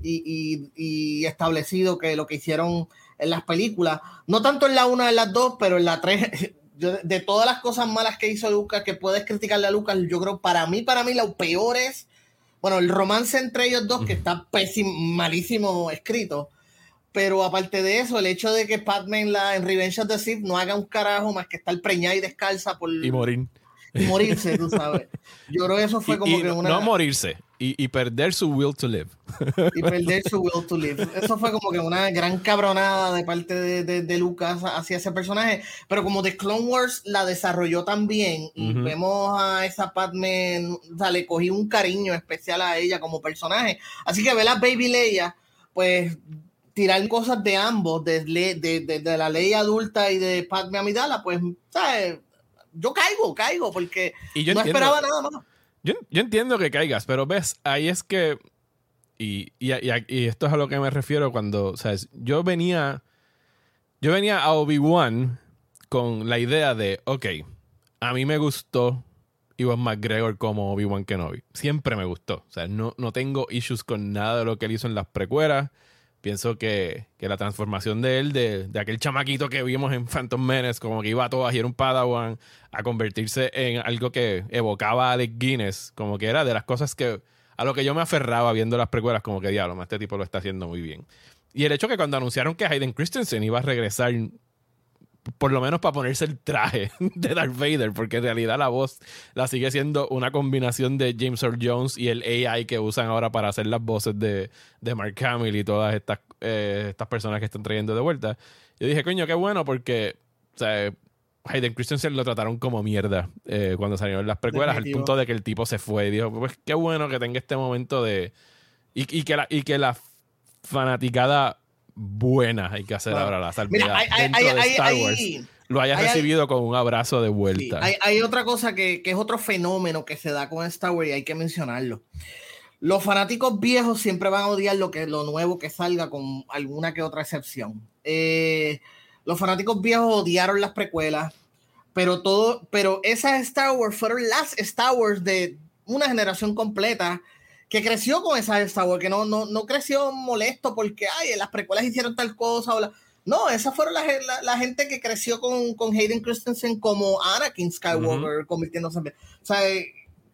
y, y, y, establecido que lo que hicieron en las películas. No tanto en la una, en las dos, pero en la tres. (laughs) Yo, de todas las cosas malas que hizo Lucas, que puedes criticarle a Lucas, yo creo para mí, para mí, lo peor es, bueno, el romance entre ellos dos, que está pésimo, malísimo escrito pero aparte de eso, el hecho de que Padme en, la, en Revenge of the Sith no haga un carajo más que estar preñada y descalza por... Y morir. Y morirse, tú sabes. Yo creo que eso fue como y, que una... No morirse, y, y, perder su will to live. Y perder su will to live. Eso fue como que una gran cabronada de parte de, de, de Lucas hacia ese personaje. Pero como The Clone Wars la desarrolló tan bien, y uh -huh. vemos a esa Padme, o sea, le cogí un cariño especial a ella como personaje. Así que ver a Baby Leia, pues tirar cosas de ambos, de, de, de, de, la ley adulta y de Padme Amidala, pues, ¿sabes? Yo caigo, caigo, porque y yo no entiendo, esperaba nada más. Yo, yo, entiendo que caigas, pero ves, ahí es que, y, y, y, y esto es a lo que me refiero cuando, ¿sabes? Yo venía, yo venía a Obi-Wan con la idea de, ok, a mí me gustó Iwan McGregor como Obi-Wan Kenobi. Siempre me gustó. O sea, no, no tengo issues con nada de lo que él hizo en las precuelas pienso que, que, la transformación de él, de, de, aquel chamaquito que vimos en Phantom Menace, como que iba a todas y un padawan, a convertirse en algo que evocaba a Alec Guinness, como que era de las cosas que a lo que yo me aferraba viendo las precuelas, como que diablo, este tipo lo está haciendo muy bien. Y el hecho que cuando anunciaron que Hayden Christensen iba a regresar por lo menos para ponerse el traje (laughs) de Darth Vader, porque en realidad la voz la sigue siendo una combinación de James Earl Jones y el AI que usan ahora para hacer las voces de, de Mark Hamill y todas estas, eh, estas personas que están trayendo de vuelta. Yo dije, coño, qué bueno, porque o sea, Hayden Christensen lo trataron como mierda eh, cuando salieron las precuelas, al punto de que el tipo se fue y dijo, pues qué bueno que tenga este momento de... Y, y que, la, y que la fanaticada buena hay que hacer bueno, ahora la salvedad mira, hay, dentro hay, de hay, Star Wars lo hayas recibido con un abrazo de vuelta. Sí, hay, otra cosa que, que, es otro fenómeno que se da con Star Wars y hay que mencionarlo. los fanáticos viejos siempre van a odiar lo, que, lo nuevo que salga, con alguna que otra excepción. Eh, los fanáticos viejos odiaron las precuelas, pero todo, pero esas Star Wars fueron las Star Wars de una generación completa que creció con esas Star Wars, que no, no, no creció molesto porque ay, las precuelas hicieron tal cosa. O No, esas fueron la, la, gente que creció con, con Hayden Christensen como Anakin Skywalker, convirtiéndose en. O sea,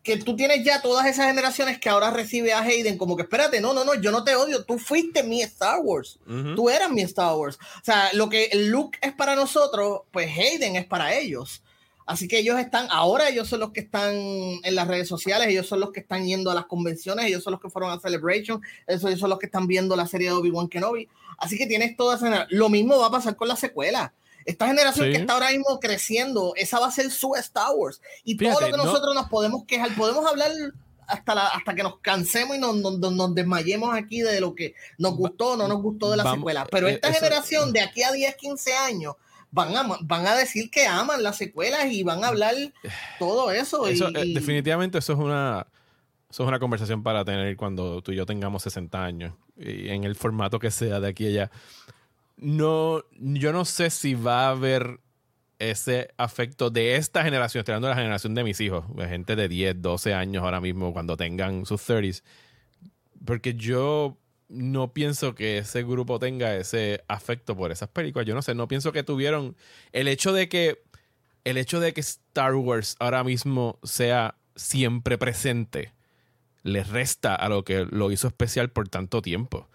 que tú tienes ya todas esas generaciones que ahora recibe a Hayden como que espérate, no, no, no, yo no te odio, tú fuiste mi Star Wars, tú eras mi Star Wars. O sea, lo que Luke es para nosotros, pues Hayden es para ellos. Así que ellos están, ahora ellos son los que están en las redes sociales, ellos son los que están yendo a las convenciones, ellos son los que fueron a Celebration, ellos son los que están viendo la serie de Obi-Wan Kenobi. Así que tienes todas esas... Lo mismo va a pasar con la secuela. Esta generación que está ahora mismo creciendo, esa va a ser su Star Wars. Y todo lo que nosotros nos podemos quejar, podemos hablar hasta, la, hasta que nos cansemos y nos, nos, desmayemos aquí de lo que nos gustó o no nos gustó de la secuela. Pero eh, esta generación de aquí a 10, 15 años van a, van a decir que aman las secuelas y van a hablar todo eso. Eh, definitivamente eso es una... Eso es una conversación para tener cuando tú y yo tengamos 60 años y en el formato que sea de aquí a allá no, yo no sé si va a haber ese afecto de esta generación, estoy hablando de la generación de mis hijos, de gente de 10, 12 años ahora mismo, cuando tengan sus 30s, porque yo no pienso que ese grupo tenga ese afecto por esas películas. Yo no sé, no pienso que tuvieron el hecho de que el hecho de que Star Wars ahora mismo sea siempre presente le resta a lo que lo hizo especial por tanto tiempo.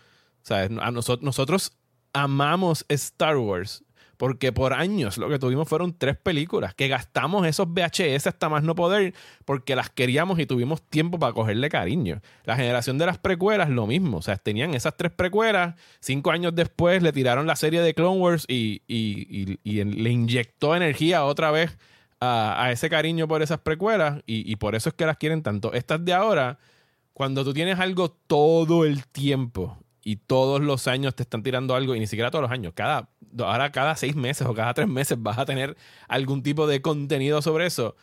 O sea, a nosotros, nosotros amamos Star Wars porque por años lo que tuvimos fueron tres películas, que gastamos esos VHS hasta más no poder porque las queríamos y tuvimos tiempo para cogerle cariño. La generación de las precuelas, lo mismo, o sea, tenían esas tres precuelas, cinco años después le tiraron la serie de Clone Wars y, le inyectó energía otra vez a, ese cariño por esas precuelas y por eso es que las quieren tanto. Estas de ahora, cuando tú tienes algo todo el tiempo y todos los años te están tirando algo, y ni siquiera todos los años, cada, ahora cada seis meses o cada tres meses vas a tener algún tipo de contenido sobre eso,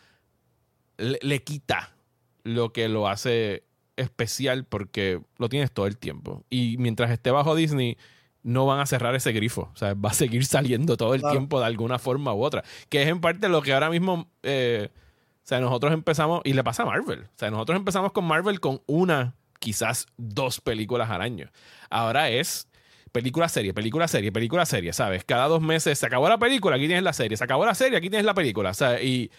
le, quita lo que lo hace especial porque lo tienes todo el tiempo. Y mientras esté bajo Disney, no van a cerrar ese grifo. O sea, va a seguir (laughs) saliendo todo el tiempo de alguna forma u otra. Que es en parte lo que ahora mismo. Eh, o sea, nosotros empezamos. Y le pasa a Marvel. O sea, nosotros empezamos con Marvel con una quizás dos películas al año. Ahora es película serie, película serie, película serie, ¿sabes? Cada dos meses se acabó la película, aquí tienes la serie, se acabó la serie, aquí tienes la película, ¿sabes? Y,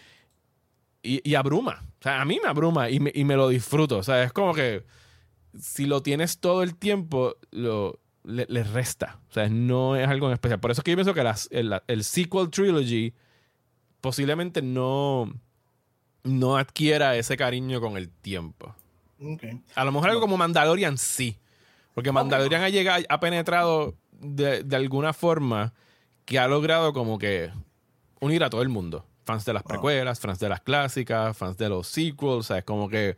y, abruma. O sea, a mí me abruma y me, y me, lo disfruto. O sea, es como que si lo tienes todo el tiempo, lo, le, resta. O sea, no es algo especial. Por eso es que yo pienso que el, el, sequel trilogy posiblemente no, no adquiera ese cariño con el tiempo. A lo mejor algo como Mandalorian sí. Porque Mandalorian ha llegado, ha penetrado de, alguna forma que ha logrado como que unir a todo el mundo. Fans de las precuelas, fans de las clásicas, fans de los sequels, es como que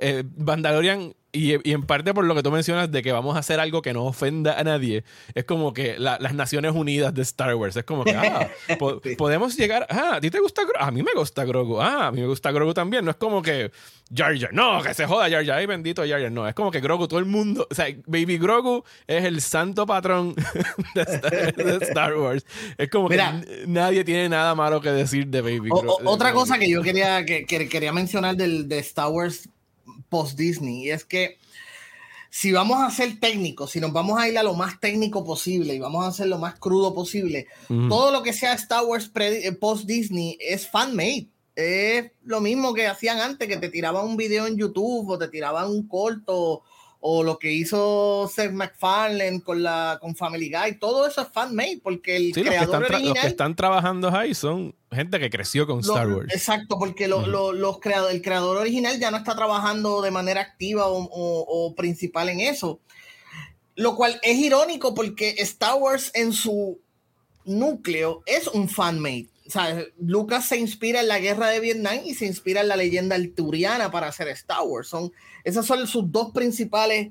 eh, Mandalorian y, en parte por lo que tú mencionas de que vamos a hacer algo que no ofenda a nadie, es como que las Naciones Unidas de Star Wars, es como que, ah, (laughs) podemos llegar, ah, ¿a ti te gusta Grogu? A mí me gusta Grogu, ah, a mí me gusta Grogu también, no es como que Jar Jar, no, que se joda Jar Jar, ay bendito Jar Jar, no, es como que Grogu, todo el mundo, o sea, Baby Grogu es el santo patrón (laughs) de Star, Wars, es como que nadie tiene nada malo que decir de Baby Grogu. otra cosa que yo quería, que, quería mencionar del, de Star Wars post Disney. Y es que si vamos a ser técnicos, si nos vamos a ir a lo más técnico posible y vamos a hacer lo más crudo posible, todo lo que sea Star Wars eh, post Disney es fan made. Es lo mismo que hacían antes, que te tiraban un video en YouTube o te tiraban un corto o lo que hizo Seth MacFarlane con la con Family Guy, todo eso es fan made porque el creador los original los que están trabajando ahí son gente que creció con Star Wars. Exacto, porque los el creador original ya no está trabajando de manera activa o, principal en eso. Lo cual es irónico porque Star Wars en su núcleo es un fan-made. Lucas se inspira en la guerra de Vietnam y se inspira en la leyenda arturiana para hacer Star Wars. Son, esas son sus dos principales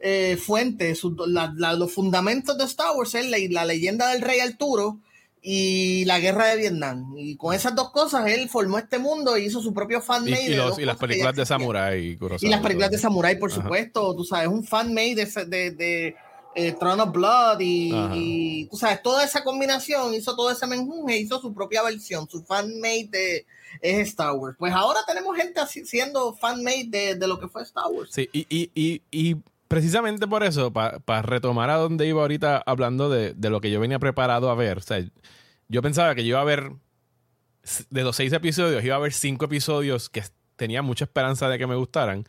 eh, fuentes, los fundamentos de Star Wars es la, la leyenda del rey Arturo y la guerra de Vietnam. Y con esas dos cosas él formó este mundo y hizo su propio fanmade. Y, y, y las películas de Samurai. Y las películas de Samurai, por supuesto. Tú sabes, un fanmade de, de, de eh, Throne of Blood y, tú sabes, toda esa combinación hizo todo ese menjunje, hizo su propia versión, su fanmade de es Star Wars. Pues ahora tenemos gente así, siendo fanmade de, de lo que fue Star Wars. Sí, y, y, y precisamente por eso, para retomar a donde iba ahorita hablando de, de, lo que yo venía preparado a ver, o sea, yo pensaba que yo iba a ver, de los seis episodios, iba a ver cinco episodios que tenía mucha esperanza de que me gustaran,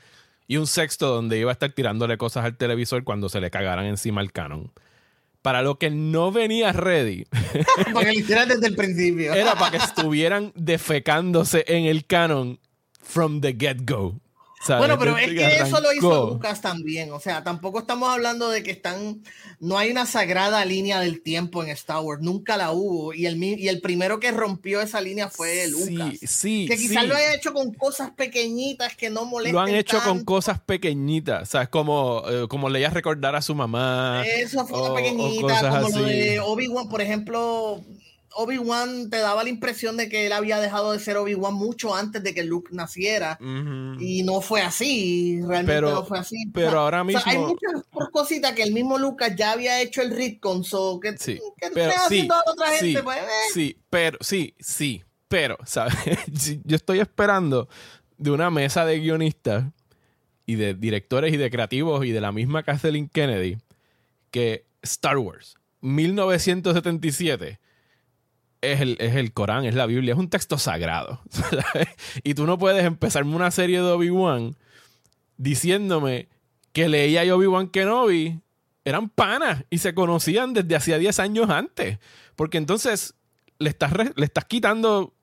y un sexto donde iba a estar tirándole cosas al televisor cuando se le cagaran encima el canon. Para lo que no venía ready. (laughs) para que lo hicieran desde el principio. era para que estuvieran defecándose en el canon from the get-go. Bueno, pero es que eso lo hizo Lucas también. O sea, tampoco estamos hablando de que están. No hay una sagrada línea del tiempo en Star Wars. Nunca la hubo. Y el, y el primero que rompió esa línea fue Lucas. Sí, sí. Que quizás lo haya hecho con cosas pequeñitas que no molestan. Lo han hecho con cosas pequeñitas. O sea, es como, eh, como leía recordar a su mamá. Eso fue una pequeñita. Como lo de Obi-Wan, por ejemplo Obi-Wan te daba la impresión de que él había dejado de ser Obi-Wan mucho antes de que Luke naciera. Y no fue así, realmente no fue así. Pero ahora mismo. hay muchas cositas que el mismo Lucas ya había hecho el Ritcon, so que, sí, que pero, sí, otra gente, pues, eh. Sí, pero, sí, sí, pero, (laughs) ¿sabes? Yo estoy esperando de una mesa de guionistas y de directores y de creativos y de la misma Kathleen Kennedy que Star Wars 1977 es el, es el Corán, es la Biblia, es un texto sagrado. (laughs) y tú no puedes empezarme una serie de Obi-Wan diciéndome que leía y Obi-Wan Kenobi eran panas y se conocían desde hacía 10 años antes. Porque entonces le estás, le estás quitando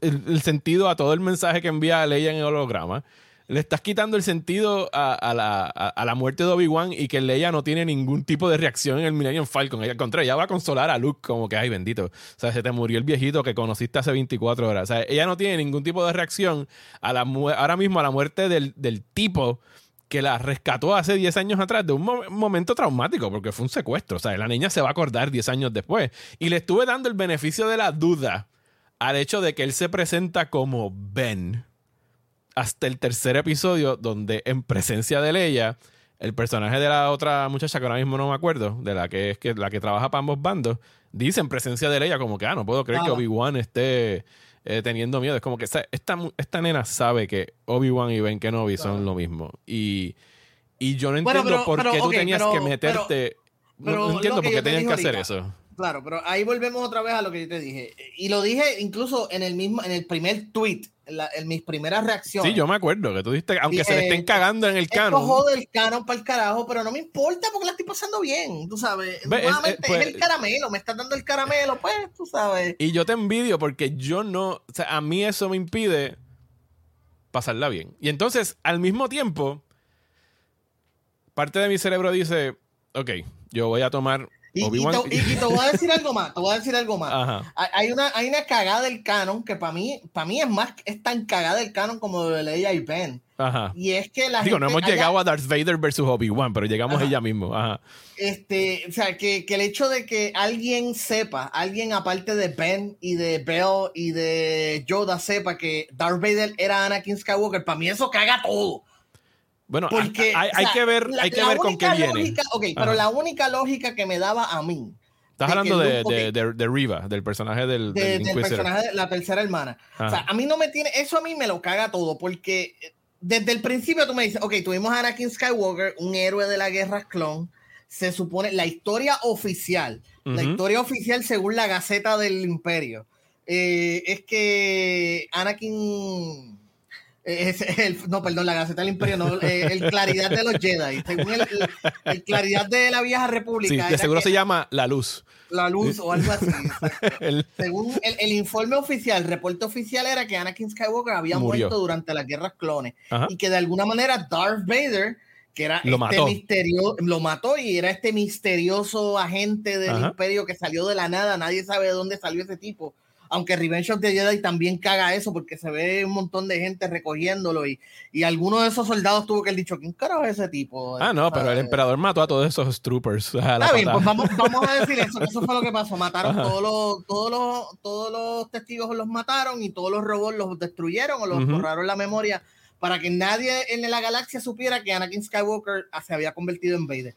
el, sentido a todo el mensaje que envía Leia en el holograma le estás quitando el sentido a, la, muerte de Obi-Wan y que Leia no tiene ningún tipo de reacción en el Millennium Falcon. Al contrario, ella va a consolar a Luke como que, ay, bendito. O sea, se te murió el viejito que conociste hace 24 horas. O sea, ella no tiene ningún tipo de reacción a la ahora mismo a la muerte del, tipo que la rescató hace 10 años atrás de un momento traumático, porque fue un secuestro. O sea, la niña se va a acordar 10 años después. Y le estuve dando el beneficio de la duda al hecho de que él se presenta como Ben hasta el tercer episodio, donde en presencia de Leia, el personaje de la otra muchacha que ahora mismo no me acuerdo, de la que es que la que trabaja para ambos bandos, dice en presencia de Leia como que, ah, no puedo creer que Obi-Wan esté eh, teniendo miedo. Es como que esta, esta, nena sabe que Obi-Wan y Ben Kenobi son lo mismo. Y, y yo no entiendo por qué tú tenías que meterte... no, entiendo por qué tenías que hacer eso. Claro, pero ahí volvemos otra vez a lo que yo te dije. Y lo dije incluso en el mismo, en el primer tweet en, mis primeras reacciones. Sí, yo me acuerdo que tú dijiste, aunque se le estén cagando en el canon. Cojo del canon para el carajo, pero no me importa porque la estoy pasando bien, tú sabes. Nuevamente, es, pues el caramelo, me estás dando el caramelo, pues, tú sabes. Y yo te envidio porque yo no, o sea, a mí eso me impide pasarla bien. Y entonces, al mismo tiempo, parte de mi cerebro dice, ok, yo voy a tomar y, te, voy a decir algo más, te voy a decir algo más. Hay una, hay una cagada del canon que para mí, para mí es más, es tan cagada del canon como de Leia y Ben. Ajá. Y es que la Digo, no hemos llegado a Darth Vader versus Obi-Wan, pero llegamos ella mismo. Ajá. Este, o sea, que, que, el hecho de que alguien sepa, alguien aparte de Ben y de Bell y de Yoda sepa que Darth Vader era Anakin Skywalker, para mí eso caga todo. Bueno, Porque, hay, que ver, hay que ver con qué viene. Ok, pero la única lógica que me daba a mí. Estás hablando de, de, de, Riva, del personaje del, del, personaje de la tercera hermana. O sea, a mí no me tiene. Eso a mí me lo caga todo, porque desde el principio tú me dices, ok, tuvimos a Anakin Skywalker, un héroe de la guerra clon. Se supone, la historia oficial, la historia oficial según la Gaceta del Imperio, eh, es que Anakin no, perdón, la Gaceta del Imperio, no, eh, el Claridad de los Jedi. Según el, Claridad de la Vieja República. Sí, de seguro se llama La Luz. La Luz o algo así. (laughs) Según el, informe oficial, el reporte oficial era que Anakin Skywalker había muerto durante las guerras clones y que de alguna manera Darth Vader que era lo este misterioso, lo mató y era este misterioso agente del imperio que salió de la nada, nadie sabe de dónde salió ese tipo aunque Revenge of the Jedi también caga eso porque se ve un montón de gente recogiéndolo y, y alguno de esos soldados tuvo que haber dicho, ¿quién carajo es ese tipo? Ah, no, pero el emperador mató a todos esos troopers. Está bien, pues vamos, vamos, a decir eso, eso fue lo que pasó, mataron todos los, todos los, todos los testigos los mataron y todos los robots los destruyeron o los borraron la memoria para que nadie en la galaxia supiera que Anakin Skywalker se había convertido en Vader.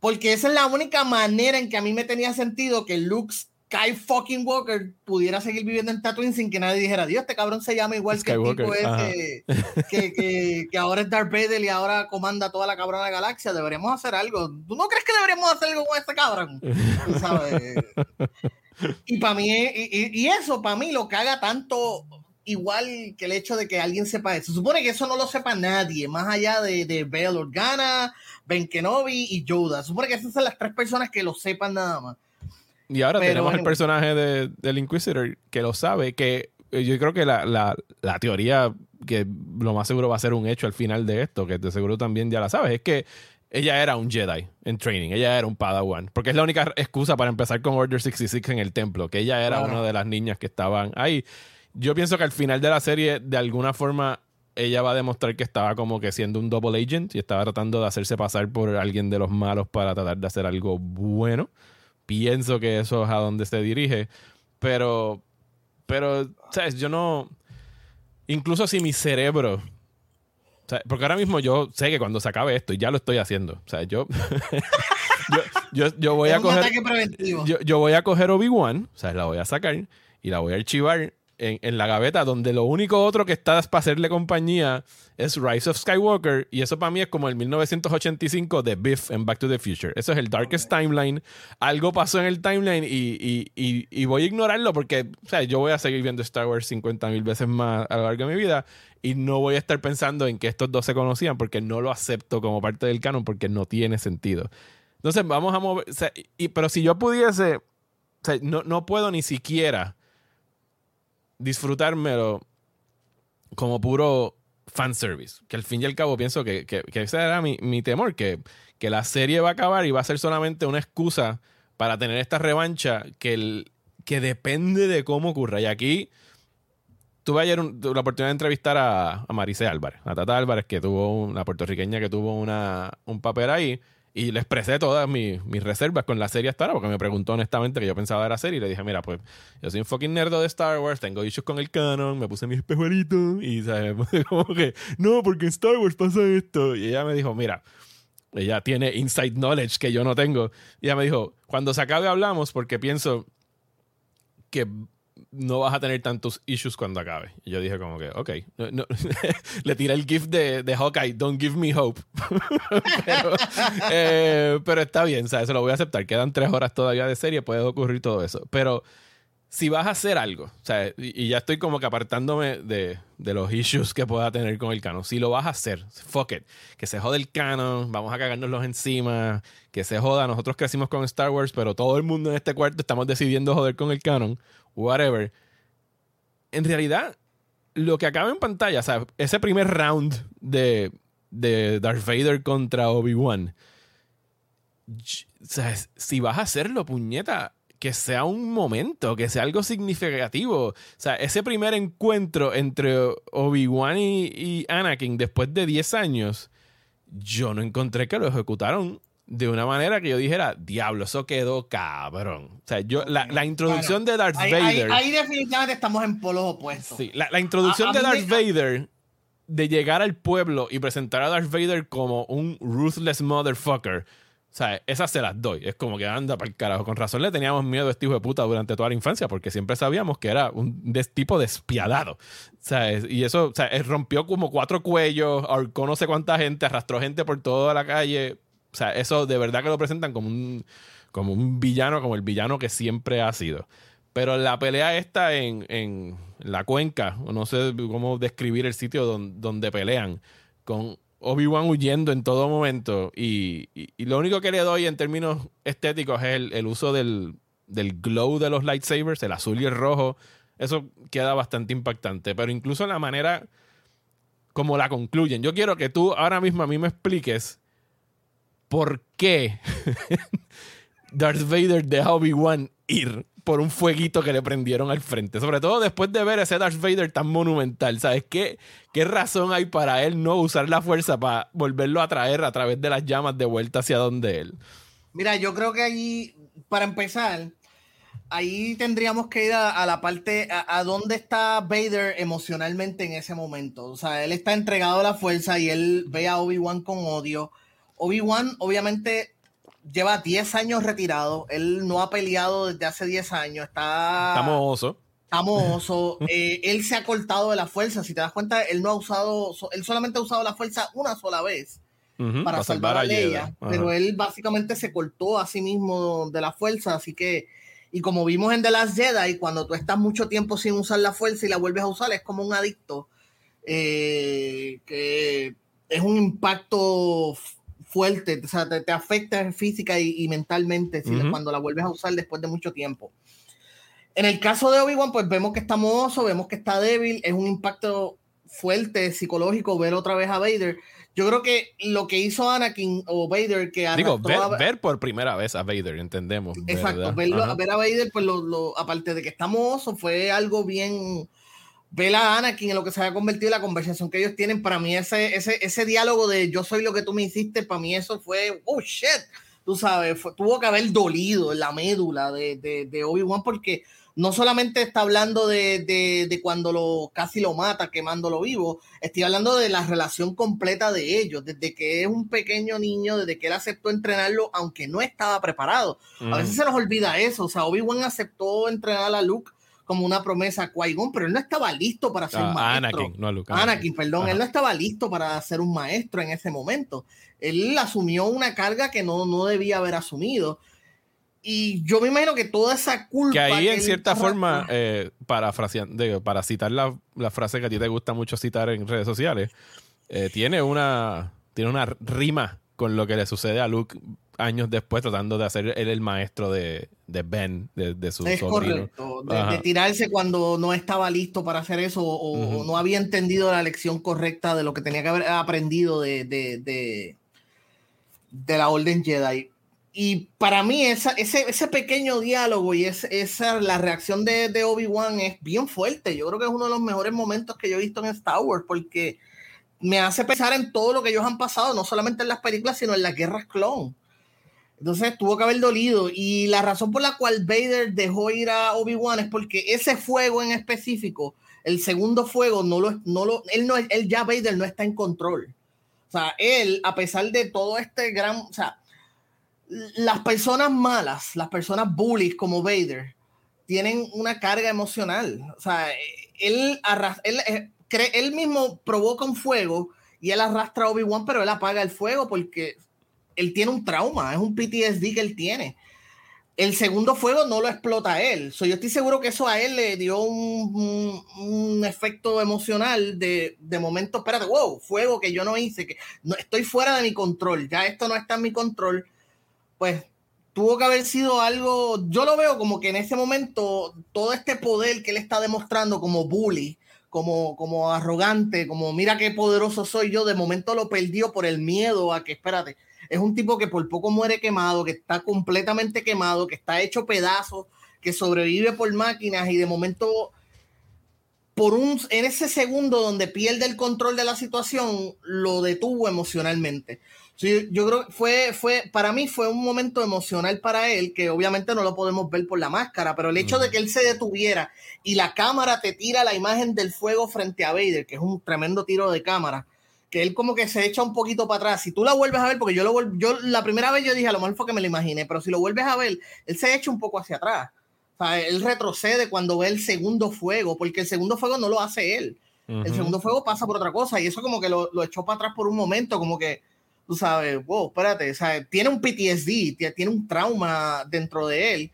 Porque esa es la única manera en que a mí me tenía sentido que Luke Sky fucking Walker pudiera seguir viviendo en Tatooine sin que nadie dijera, Dios, este cabrón se llama igual que el tipo ese que, que, que, ahora es Darth Vader y ahora comanda toda la cabrona galaxia. Deberíamos hacer algo. ¿Tú no crees que deberíamos hacer algo con este cabrón? ¿Sabes? y para mí, y, y eso para mí lo que haga tanto igual que el hecho de que alguien sepa eso. Se supone que eso no lo sepa nadie, más allá de, de Bail Organa, Ben Kenobi y Yoda. Se supone que esas son las tres personas que lo sepan nada más. Y ahora tenemos el personaje de, del Inquisitor que lo sabe, que eh, yo creo que la, la, la, teoría que lo más seguro va a ser un hecho al final de esto, que de seguro también ya la sabes, es que ella era un Jedi en training, ella era un Padawan, porque es la única excusa para empezar con Order 66 en el templo, que ella era una de las niñas que estaban ahí. Yo pienso que al final de la serie, de alguna forma, ella va a demostrar que estaba como que siendo un double agent y estaba tratando de hacerse pasar por alguien de los malos para tratar de hacer algo bueno. Pienso que eso es a donde se dirige. Pero, pero, ¿sabes? Yo no. Incluso si mi cerebro. Porque ahora mismo yo sé que cuando se acabe esto, y ya lo estoy haciendo. O sea, yo. (laughs) yo, yo, voy a coger. Yo, yo voy a coger Obi-Wan, o sea, la voy a sacar y la voy a archivar en, la gaveta, donde lo único otro que está para hacerle compañía es Rise of Skywalker. Y eso para mí es como el 1985 de Biff en Back to the Future. Eso es el Darkest Timeline. Algo pasó en el timeline y, voy a ignorarlo porque o sea, yo voy a seguir viendo Star Wars 50 mil veces más a lo largo de mi vida y no voy a estar pensando en que estos dos se conocían porque no lo acepto como parte del canon porque no tiene sentido. Entonces vamos a mover. pero si yo pudiese. no, no puedo ni siquiera disfrutármelo como puro fanservice. Que al fin y al cabo pienso que, que, ese era mi, temor, que, que, la serie va a acabar y va a ser solamente una excusa para tener esta revancha que, el, que depende de cómo ocurra. Y aquí tuve ayer la oportunidad de entrevistar a, a Maricé Álvarez, a Tata Álvarez, que tuvo una puertorriqueña que tuvo una, un papel ahí. Y le expresé todas mis, reservas con la serie hasta ahora, porque me preguntó honestamente que yo pensaba de la serie. Y le dije, mira, pues yo soy un fucking nerdo de Star Wars, tengo issues con el canon, me puse mis espejuelitos y, ¿sabes? (laughs) Como que, no, porque en Star Wars pasa esto. Y ella me dijo, mira, ella tiene inside knowledge que yo no tengo. Y ella me dijo, cuando se acabe hablamos, porque pienso que no vas a tener tantos issues cuando acabe. Yo dije como que, ok. (laughs) Le tiré el gift de, de Hawkeye, don't give me hope. (laughs) Eh, pero, está bien, ¿sabes? Se lo voy a aceptar. Quedan tres horas todavía de serie, puede ocurrir todo eso. Pero si vas a hacer algo, ¿sabes? Y, ya estoy como que apartándome de, de, los issues que pueda tener con el canon. Si lo vas a hacer, fuck it. Que se jode el canon, vamos a cagárnoslos encima, que se joda. Nosotros crecimos con Star Wars, pero todo el mundo en este cuarto estamos decidiendo joder con el canon whatever. En realidad, lo que acaba en pantalla, o sea, ese primer round de, de Darth Vader contra Obi-Wan, o sea, si vas a hacerlo, puñeta, que sea un momento, que sea algo significativo. O sea, ese primer encuentro entre Obi-Wan y, y, Anakin después de 10 años, yo no encontré que lo ejecutaron de una manera que yo dijera, diablo, eso quedó cabrón. O sea, yo, la, introducción de Darth Vader. Ahí, definitivamente estamos en polos opuestos. Sí, la, introducción de Darth Vader, de llegar al pueblo y presentar a Darth Vader como un ruthless motherfucker. O sea, esas se las doy. Es como que anda para el carajo. Con razón le teníamos miedo a este hijo de puta durante toda la infancia, porque siempre sabíamos que era un tipo despiadado. O sea, y eso, o sea, rompió como cuatro cuellos, ahorcó no sé cuánta gente, arrastró gente por toda la calle. O sea, eso de verdad que lo presentan como un, como un villano, como el villano que siempre ha sido. Pero la pelea está en, en la cuenca, no sé cómo describir el sitio donde, pelean, con Obi-Wan huyendo en todo momento. Y, lo único que le doy en términos estéticos es el, uso del, del, glow de los lightsabers, el azul y el rojo. Eso queda bastante impactante. Pero incluso la manera como la concluyen. Yo quiero que tú ahora mismo a mí me expliques por qué (laughs) Darth Vader deja Obi-Wan ir. Por un fueguito que le prendieron al frente. Sobre todo después de ver ese Darth Vader tan monumental. ¿Sabes qué, qué razón hay para él no usar la fuerza para volverlo a traer a través de las llamas de vuelta hacia donde él? Mira, yo creo que ahí, para empezar, ahí tendríamos que ir a, la parte, a, a, dónde está Vader emocionalmente en ese momento. O sea, él está entregado a la fuerza y él ve a Obi-Wan con odio. Obi-Wan, obviamente, lleva 10 años retirado. Él no ha peleado desde hace 10 años. Está. Está mohoso. Está mohoso. (laughs) Eh, él se ha cortado de la fuerza. Si te das cuenta, él no ha usado. Él solamente ha usado la fuerza una sola vez. para, salvar a Leia, pero él básicamente se cortó a sí mismo de la fuerza, así que y como vimos en The Last Jedi, cuando tú estás mucho tiempo sin usar la fuerza y la vuelves a usar, es como un adicto eh, que es un impacto fuerte, o sea, te, afecta física y, mentalmente cuando la vuelves a usar después de mucho tiempo. En el caso de Obi-Wan, pues vemos que está mozo, vemos que está débil, es un impacto fuerte psicológico ver otra vez a Vader. Yo creo que lo que hizo Anakin o Vader, que Digo, ver, por primera vez a Vader, entendemos. Exacto, ver a Vader, pues lo, aparte de que está mozo, fue algo bien ver a Anakin en lo que se ha convertido la conversación que ellos tienen, para mí ese, ese, ese diálogo de yo soy lo que tú me hiciste, para mí eso fue, oh shit, tú sabes, tuvo que haber dolido en la médula de, de, de Obi-Wan porque no solamente está hablando de, de, de, cuando lo casi lo mata, quemándolo vivo, estoy hablando de la relación completa de ellos, desde que es un pequeño niño, desde que él aceptó entrenarlo, aunque no estaba preparado. A veces se nos olvida eso, o sea, Obi-Wan aceptó entrenar a Luke como una promesa a qui pero él no estaba listo para ser un ah, maestro. Anakin, no Luke. Anakin, perdón, él no estaba listo para ser un maestro en ese momento. Él asumió una carga que no, no debía haber asumido. Y yo me imagino que toda esa culpa. Que ahí, en cierta forma, eh, para, para citar la, la, frase que a ti te gusta mucho citar en redes sociales, eh, tiene, una, tiene una rima con lo que le sucede a Luke años después tratando de hacer él el maestro de, de Ben, de, de su es Correcto, de, tirarse cuando no estaba listo para hacer eso o, no había entendido la lección correcta de lo que tenía que haber aprendido de, de, de la Orden Jedi. Y para mí esa, ese, ese pequeño diálogo y es, esa, la reacción de, de Obi-Wan es bien fuerte. Yo creo que es uno de los mejores momentos que yo he visto en Star Wars porque me hace pensar en todo lo que ellos han pasado, no solamente en las películas, sino en las guerras clon. Entonces tuvo que haber dolido. Y la razón por la cual Vader dejó ir a Obi-Wan es porque ese fuego en específico, el segundo fuego, no lo, no lo, él, no, él ya Vader no está en control. O sea, él, a pesar de todo este gran, o sea, las personas malas, las personas bullies como Vader, tienen una carga emocional. O sea, él, eh, él mismo provoca un fuego y él arrastra a Obi-Wan, pero él apaga el fuego porque él tiene un trauma, es un PTSD que él tiene. El segundo fuego no lo explota él. yo estoy seguro que eso a él le dio un, efecto emocional de, de, momento, espérate, wow, fuego que yo no hice, que no, estoy fuera de mi control, ya esto no está en mi control. Pues tuvo que haber sido algo, yo lo veo como que en ese momento todo este poder que él está demostrando como bully, como, como arrogante, como mira qué poderoso soy yo, de momento lo perdió por el miedo a que, espérate, es un tipo que por poco muere quemado, que está completamente quemado, que está hecho pedazos, que sobrevive por máquinas y de momento, por un, en ese segundo donde pierde el control de la situación, lo detuvo emocionalmente. yo creo que fue, fue, para mí fue un momento emocional para él, que obviamente no lo podemos ver por la máscara, pero el hecho de que él se detuviera y la cámara te tira la imagen del fuego frente a Vader, que es un tremendo tiro de cámara, que él como que se echa un poquito para atrás. Si tú la vuelves a ver, porque yo lo yo la primera vez yo dije, a lo mejor fue que me lo imaginé, pero si lo vuelves a ver, él se echa un poco hacia atrás. O sea, él retrocede cuando ve el segundo fuego, porque el segundo fuego no lo hace él. El segundo fuego pasa por otra cosa y eso como que lo, lo, echó para atrás por un momento, como que, tú sabes, wow, espérate, o sea, tiene un PTSD, tiene un trauma dentro de él.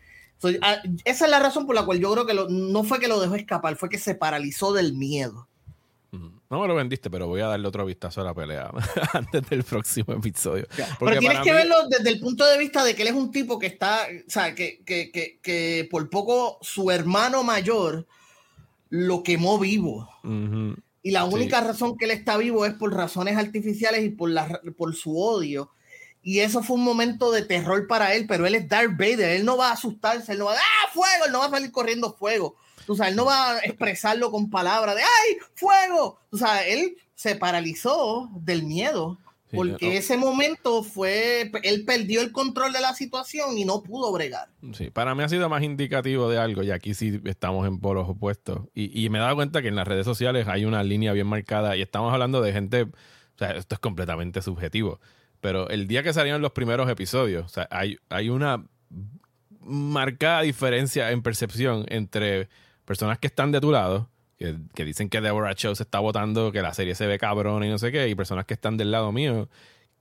Ah, esa es la razón por la cual yo creo que no fue que lo dejó escapar, fue que se paralizó del miedo. No me lo vendiste, pero voy a darle otro vistazo a la pelea (laughs) antes del próximo episodio. Pero tienes que verlo desde el punto de vista de que él es un tipo que está, o sea, que, que, que, que por poco su hermano mayor lo quemó vivo. Y la única razón que él está vivo es por razones artificiales y por, la, por su odio. Y eso fue un momento de terror para él, pero él es Darth Vader, él no va a asustarse, él no va a, ¡ah, fuego! Él no va a salir corriendo fuego. O sea, él no va a expresarlo con palabras de ¡ay, fuego! O sea, él se paralizó del miedo porque ese momento fue, él perdió el control de la situación y no pudo bregar. Sí, para mí ha sido más indicativo de algo y aquí sí estamos en polos opuestos. Y, y me he dado cuenta que en las redes sociales hay una línea bien marcada y estamos hablando de gente, o sea, esto es completamente subjetivo, pero el día que salieron los primeros episodios, o sea, hay, hay una marcada diferencia en percepción entre personas que están de tu lado que, dicen que Deborah Chow se está votando, que la serie se ve cabrón y no sé qué, y personas que están del lado mío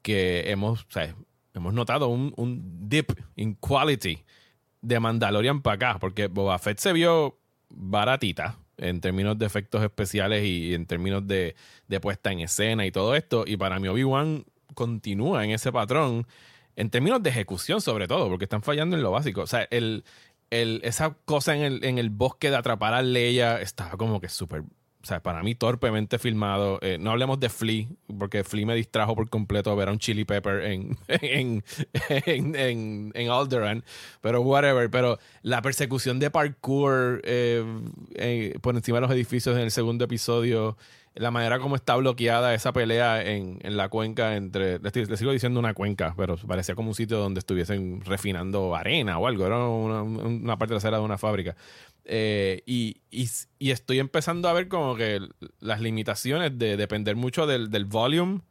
que hemos, o sea, hemos notado un, un dip in quality de Mandalorian para acá, porque Boba Fett se vio baratita en términos de efectos especiales y en términos de, de puesta en escena y todo esto, y para mí Obi-Wan continúa en ese patrón en términos de ejecución sobre todo, porque están fallando en lo básico. O sea, el, esa cosa en el, en el bosque de atrapar a Leia estaba como que súper o sea, para mí torpemente filmado. Eh, no hablemos de Flea, porque Flea me distrajo por completo a ver a un Chili Pepper en, (laughs) en, en, en, Alderaan, pero whatever. Pero la persecución de parkour eh, eh, por encima de los edificios en el segundo episodio, la manera como está bloqueada esa pelea en, la cuenca entre, le, sigo diciendo una cuenca, pero parecía como un sitio donde estuviesen refinando arena o algo, era una, parte trasera de una fábrica. Eh, y, estoy empezando a ver como que las limitaciones de depender mucho del, del volume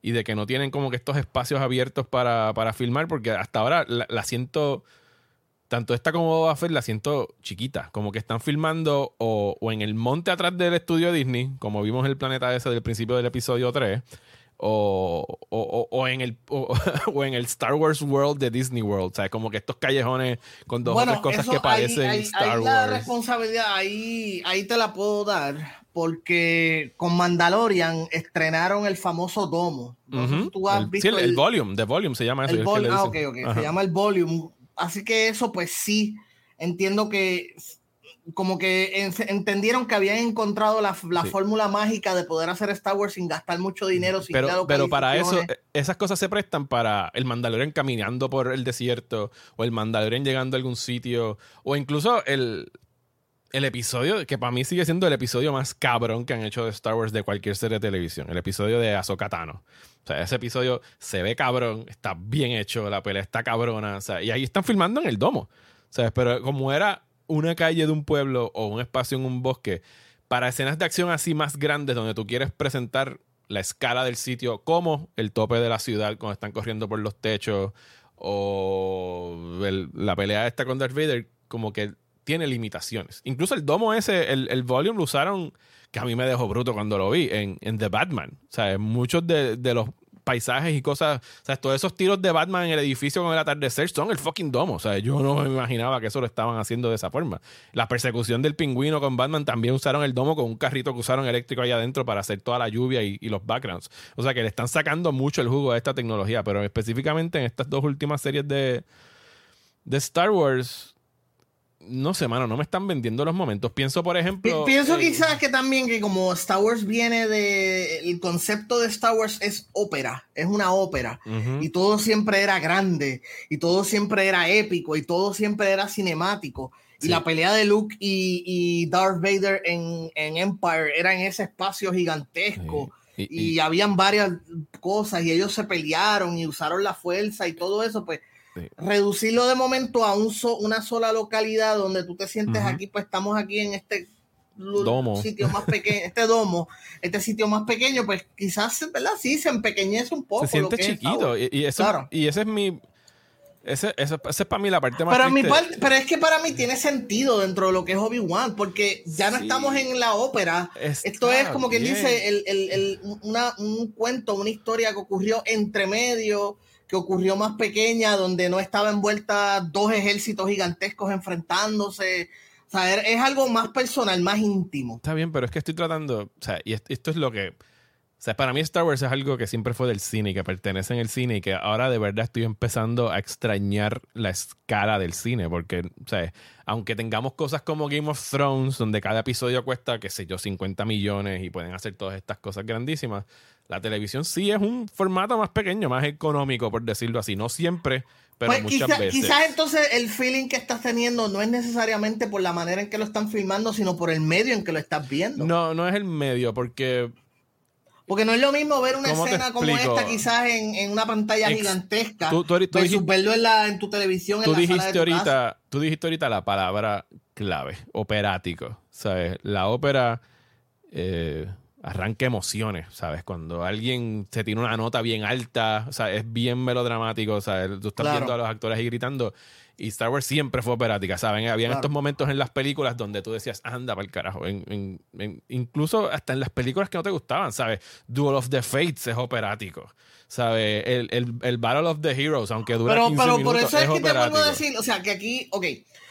y de que no tienen como que estos espacios abiertos para, filmar, porque hasta ahora la siento tanto esta como Boba Fett la siento chiquita, como que están filmando o, en el monte atrás del estudio Disney, como vimos el planeta ese del principio del episodio 3, o, en el, (laughs) o, en el Star Wars World de Disney World, o sea, como que estos callejones con dos o tres cosas que parecen Star Wars. La responsabilidad ahí, ahí te la puedo dar, porque con Mandalorian estrenaron el famoso domo. el, sí, el, volume, de volume se llama eso. El ah, ok, ok, se llama el volume así que eso, pues sí, entiendo que como que entendieron que habían encontrado la, fórmula mágica de poder hacer Star Wars sin gastar mucho dinero. Sin pero, pero para eso, eh, esas cosas se prestan para el Mandalorian caminando por el desierto, o el Mandalorian llegando a algún sitio, o incluso el, el episodio, que para mí sigue siendo el episodio más cabrón que han hecho de Star Wars de cualquier serie de televisión, el episodio de Ahsoka Tano. O sea, ese episodio se ve cabrón, está bien hecho, la pelea está cabrona, o sea, y ahí están filmando en el domo. sea, Pero como era una calle de un pueblo o un espacio en un bosque, para escenas de acción así más grandes donde tú quieres presentar la escala del sitio como el tope de la ciudad cuando están corriendo por los techos o la pelea esta con Darth Vader, como que tiene limitaciones. Incluso el domo ese, el, el volume lo usaron, que a mí me dejó bruto cuando lo vi, en, en The Batman. O sea, muchos de, de los paisajes y cosas, o sea, todos esos tiros de Batman en el edificio con el atardecer son el fucking domo. O sea, yo no me imaginaba que eso lo estaban haciendo de esa forma. La persecución del pingüino con Batman también usaron el domo con un carrito que usaron eléctrico allá adentro para hacer toda la lluvia y, los backgrounds. O sea, que le están sacando mucho el jugo a esta tecnología, pero específicamente en estas dos últimas series de, de Star Wars, no sé, mano, no me están vendiendo los momentos. Pienso, por ejemplo. Pienso quizás que también que como Star Wars viene de. El concepto de Star Wars es ópera, es una ópera. Y todo siempre era grande, y todo siempre era épico, y todo siempre era cinemático. Y la pelea de Luke y, Darth Vader en, Empire era en ese espacio gigantesco. Y, y, habían varias cosas, y ellos se pelearon y usaron la fuerza y todo eso, pues Reducirlo de momento a un una sola localidad donde tú te sientes aquí, pues estamos aquí en este domo. sitio más pequeño, (laughs) este domo, este sitio más pequeño, pues quizás, ¿verdad? Sí, se empequeñece un poco. Se siente chiquito. y, eso, y ese es mi. Ese, ese, es para mí la parte más. Pero, mi pero es que para mí tiene sentido dentro de lo que es Obi-Wan, porque ya no estamos en la ópera. Esto es como quien dice el, el, el, una, un cuento, una historia que ocurrió entre medio que ocurrió más pequeña, donde no estaba envuelta dos ejércitos gigantescos enfrentándose. O sea, es algo más personal, más íntimo. Está bien, pero es que estoy tratando, o sea, y esto es lo que, o sea, para mí Star Wars es algo que siempre fue del cine que pertenece en el cine y que ahora de verdad estoy empezando a extrañar la escala del cine, porque, o sea, aunque tengamos cosas como Game of Thrones, donde cada episodio cuesta, qué sé yo, 50 millones y pueden hacer todas estas cosas grandísimas, la televisión sí es un formato más pequeño, más económico, por decirlo así. No siempre, pero pues muchas veces. Quizás entonces el feeling que estás teniendo no es necesariamente por la manera en que lo están filmando, sino por el medio en que lo estás viendo. No, no es el medio, porque porque no es lo mismo ver una escena como esta quizás en, una pantalla gigantesca tú, verlo en, la, en tu televisión. Tú, dijiste ahorita, tú dijiste ahorita la palabra clave, operático. ¿Sabes? La ópera eh, arranca emociones, ¿sabes? Cuando alguien se tiene una nota bien alta, o sea, es bien melodramático, ¿sabes? Tú estás viendo a los actores ahí gritando y Star Wars siempre fue operática, ¿saben? Habían estos momentos en las películas donde tú decías, anda para el carajo. incluso hasta en las películas que no te gustaban, ¿sabes? Duel of the Fates es operático. ¿Sabes? El, el, el, Battle of the Heroes, aunque dura pero, 15 pero minutos, por eso es, que te vuelvo a decir, o sea, que aquí, ok.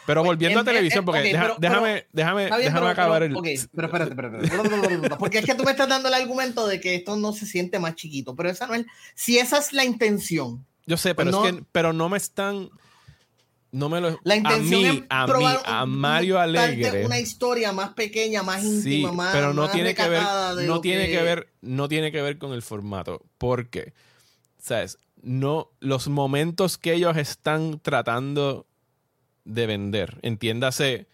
Pero volviendo a televisión, porque déjame, déjame, déjame acabar el. Ok, pero (laughs) espérate, espérate, espérate, Porque es que tú me estás dando el argumento de que esto no se siente más chiquito, pero esa no es. Si esa es la intención. Yo sé, pero es que pero no me están no me lo la intención a mí, a mí, a Mario Alegre. una historia más pequeña más íntima sí, más pero no tiene que ver no tiene que... ver no tiene que ver con el formato. Porque sabes no los momentos que ellos están tratando de vender entiéndase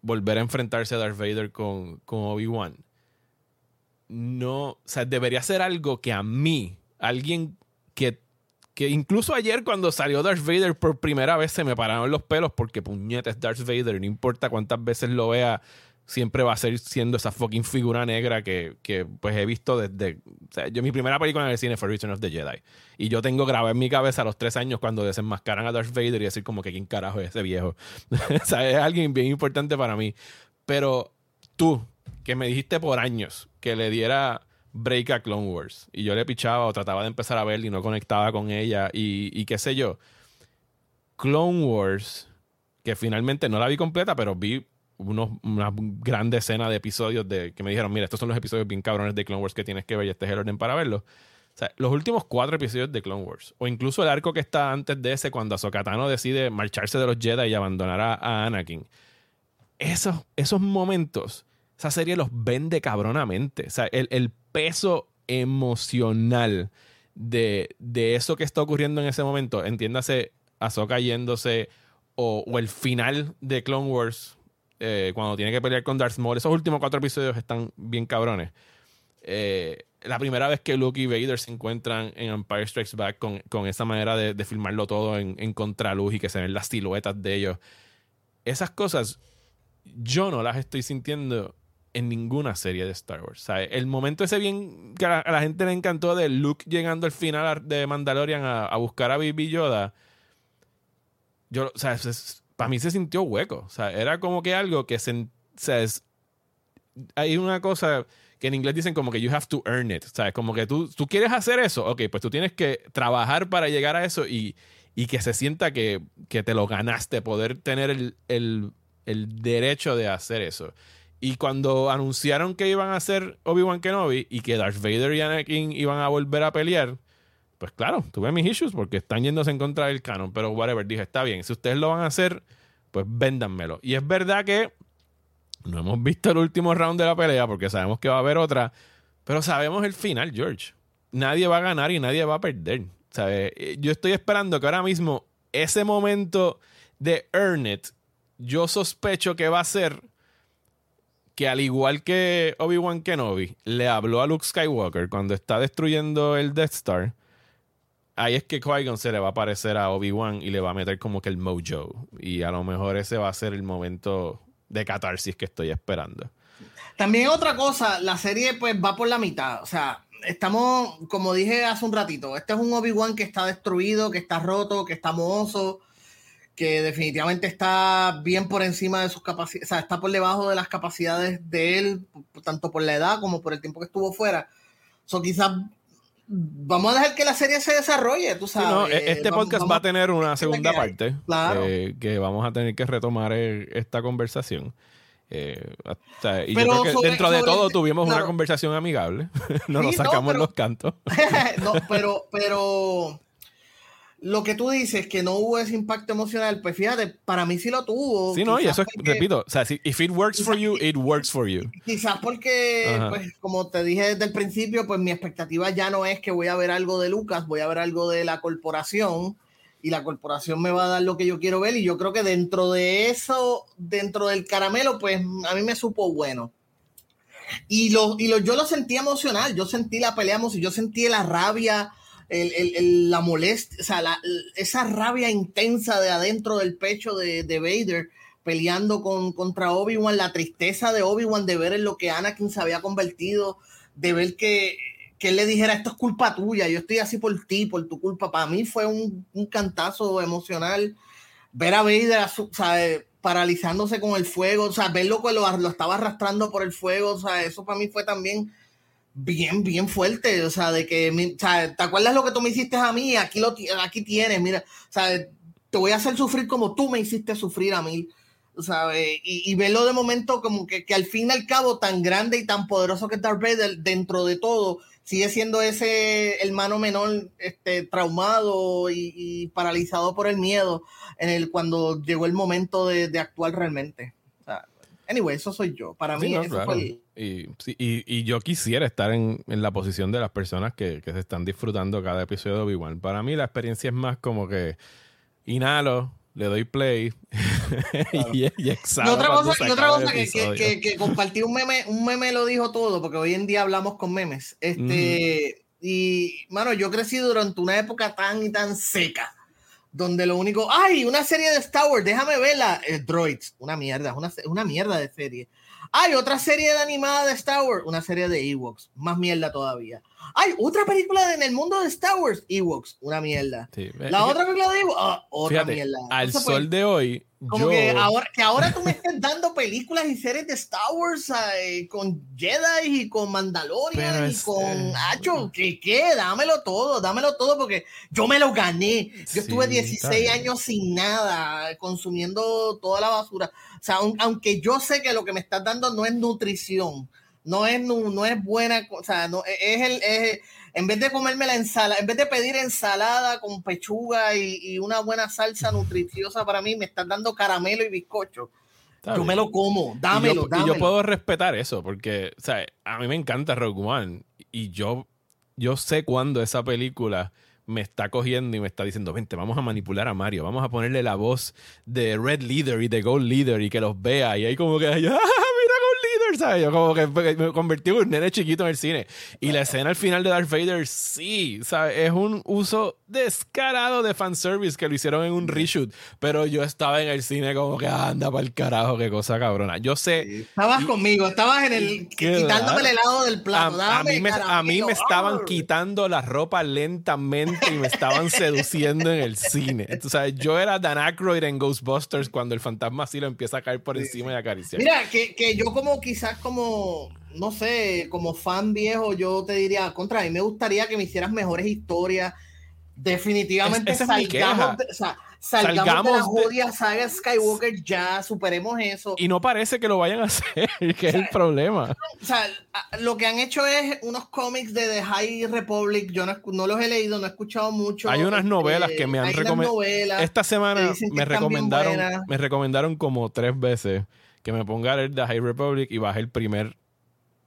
volver a enfrentarse a Darth Vader con, con Obi-Wan. No o sea debería ser algo que a mí alguien que que incluso ayer cuando salió Darth Vader por primera vez se me pararon los pelos porque puñetes Darth Vader, no importa cuántas veces lo vea, siempre va a ser siendo esa fucking figura negra que, que pues he visto desde... O sea, yo mi primera película en el cine fue Return of the Jedi. Y yo tengo grabado en mi cabeza a los tres años cuando desenmascaran a Darth Vader y decir como que quién carajo es ese viejo. (laughs) o sea, es alguien bien importante para mí. Pero tú, que me dijiste por años que le diera break a Clone Wars. Y yo le pichaba o trataba de empezar a ver y no conectaba con ella y, qué sé yo. Clone Wars, que finalmente no la vi completa, pero vi unos, una gran decena de episodios de, que me dijeron, mira, estos son los episodios bien cabrones de Clone Wars que tienes que ver y este es el orden para verlos. O sea, los últimos cuatro episodios de Clone Wars, o incluso el arco que está antes de ese, cuando Ahsoka decide marcharse de los Jedi y abandonar a, Anakin. Esos, esos momentos, esa serie los vende cabronamente. O sea, el, el peso emocional de, eso que está ocurriendo en ese momento, entiéndase Ahsoka yéndose o, el final de Clone Wars eh, cuando tiene que pelear con Darth Maul, esos últimos cuatro episodios están bien cabrones. Eh, la primera vez que Luke y Vader se encuentran en Empire Strikes Back con, esa manera de, filmarlo todo en, en, contraluz y que se ven las siluetas de ellos. Esas cosas yo no las estoy sintiendo en ninguna serie de Star Wars. El momento ese bien que a la, gente le encantó de Luke llegando al final de Mandalorian a, buscar a Baby Yoda, yo, o sea, para mí se sintió hueco. O sea, era como que algo que se, hay una cosa que en inglés dicen como que you have to earn it. ¿Sabes? Como que tú, tú quieres hacer eso, ok, pues tú tienes que trabajar para llegar a eso y, que se sienta que, te lo ganaste, poder tener el, el derecho de hacer eso. Y cuando anunciaron que iban a hacer Obi-Wan Kenobi y que Darth Vader y Anakin iban a volver a pelear, pues claro, tuve mis issues porque están yéndose en contra del canon. Pero whatever, dije, está bien, si ustedes lo van a hacer, pues véndanmelo. Y es verdad que no hemos visto el último round de la pelea porque sabemos que va a haber otra, pero sabemos el final, George. Nadie va a ganar y nadie va a perder. Yo estoy esperando que ahora mismo ese momento de Earn It, yo sospecho que va a ser que al igual que Obi-Wan Kenobi le habló a Luke Skywalker cuando está destruyendo el Death Star, ahí es que Qui-Gon se le va a aparecer a Obi-Wan y le va a meter como que el mojo. Y a lo mejor ese va a ser el momento de catarsis que estoy esperando. También otra cosa, la serie pues va por la mitad. O sea, estamos, como dije hace un ratito, este es un Obi-Wan que está destruido, que está roto, que está mohoso que definitivamente está bien por encima de sus capacidades, o sea, está por debajo de las capacidades de él, tanto por la edad como por el tiempo que estuvo fuera. So, quizás vamos a dejar que la serie se desarrolle, tú sabes. E-, este podcast va a tener una segunda parte claro. Eh, que vamos a tener que retomar eh, esta conversación. Eh, y yo creo que dentro de todo tuvimos una conversación amigable. (laughs) no nos sacamos los cantos. (laughs) no, pero, pero lo que tú dices, que no hubo ese impacto emocional, pues fíjate, para mí sí lo tuvo. Sí, no, y eso es, repito, o sea, si if it works for you, it works for you. Quizás porque, pues, como te dije desde el principio, pues mi expectativa ya no es que voy a ver algo de Lucas, voy a ver algo de la corporación y la corporación me va a dar lo que yo quiero ver y yo creo que dentro de eso, dentro del caramelo, pues a mí me supo bueno. Y, lo, y lo, yo lo sentí emocional, yo sentí la pelea, yo sentí la rabia, la molestia, o sea, esa rabia intensa de adentro del pecho de, de Vader peleando con, contra Obi-Wan, la tristeza de Obi-Wan de ver en lo que Anakin se había convertido, de ver que, que él le dijera, esto es culpa tuya, yo estoy así por ti, por tu culpa. Para mí fue un, un cantazo emocional ver a Vader o sea, paralizándose con el fuego, o sea, verlo que lo, lo estaba arrastrando por el fuego, o sea, eso para mí fue también bien, bien fuerte, o sea, de que, o sea, ¿te acuerdas lo que tú me hiciste a mí? Aquí lo aquí tienes, mira, o sea, te voy a hacer sufrir como tú me hiciste sufrir a mí, ¿sabes? Y, y verlo de momento como que, que, al fin y al cabo tan grande y tan poderoso que es Darth Vader dentro de todo, sigue siendo ese hermano menor este, traumado y, y paralizado por el miedo en el cuando llegó el momento de, de actuar realmente. Anyway, eso soy yo. Para mí, eso fue y, y, yo quisiera estar en, en, la posición de las personas que, que, se están disfrutando cada episodio de Obi-Wan. Para mí, la experiencia es más como que inhalo, le doy play (laughs) y, y, exhalo. Y otra cosa, y otra cosa que, que, que, compartí un meme, un meme lo dijo todo, porque hoy en día hablamos con memes. Este, Y, mano, yo crecí durante una época tan y tan seca donde lo único, ay, una serie de Star Wars, déjame verla, eh, Droids, una mierda, una, una mierda de serie. Hay otra serie de animada de Star Wars, una serie de Ewoks, más mierda todavía. Hay otra película en el mundo de Star Wars, Ewoks, una mierda. La otra película de Ewoks, ah, otra mierda. Al sol de hoy, como que, ahora, que ahora tú me estás dando películas y series de Star Wars con Jedi y con Mandalorian y con Hacho, ¿qué, ¿qué? Dámelo todo, dámelo todo porque yo me lo gané. Yo estuve 16 años sin nada, consumiendo toda la basura. O sea, aunque yo sé que lo que me estás dando no es nutrición, no es, no, es buena, o sea, no, es el... Es, en vez de comerme la ensalada, en vez de pedir ensalada con pechuga y, una buena salsa nutriciosa para mí, me están dando caramelo y bizcocho. yo me lo como, dámelo, y yo, puedo respetar eso, porque, o sea, a mí me encanta Rogue One y yo, yo sé cuándo esa película me está cogiendo y me está diciendo, vente, vamos a manipular a Mario, vamos a ponerle la voz de Red Leader y de Gold Leader y que los vea. Y ahí como que, (laughs) ¡ah, ¿sabes? Yo como que me convertí en un nene chiquito en el cine. Y la escena al final de Darth Vader, sí, ¿sabes? Es un uso descarado de fanservice que lo hicieron en un reshoot. Pero yo estaba en el cine como que anda para el carajo, qué cosa cabrona. Yo sé. Estabas conmigo, estabas en el. quitándome el helado del plato. A, mí, me, a mí me estaban quitando la ropa lentamente y me estaban seduciendo en el cine. O sea, yo era Dan Aykroyd en Ghostbusters cuando el fantasma así lo empieza a caer por encima y acariciar. Mira, que, que yo como quizás quizás como, no sé, como fan viejo, yo te diría, contra mí me gustaría que me hicieras mejores historias. Definitivamente salgamos, de, o sea, salgamos, de la jodida saga Skywalker ya, superemos eso. Y no parece que lo vayan a hacer, (laughs) que es el problema. O sea, lo que han hecho es unos cómics de The High Republic, yo no, no los he leído, no he escuchado mucho. Hay unas novelas que me han recomendado. Esta semana me recomendaron, me recomendaron como tres veces que me ponga el The High Republic y baje el primer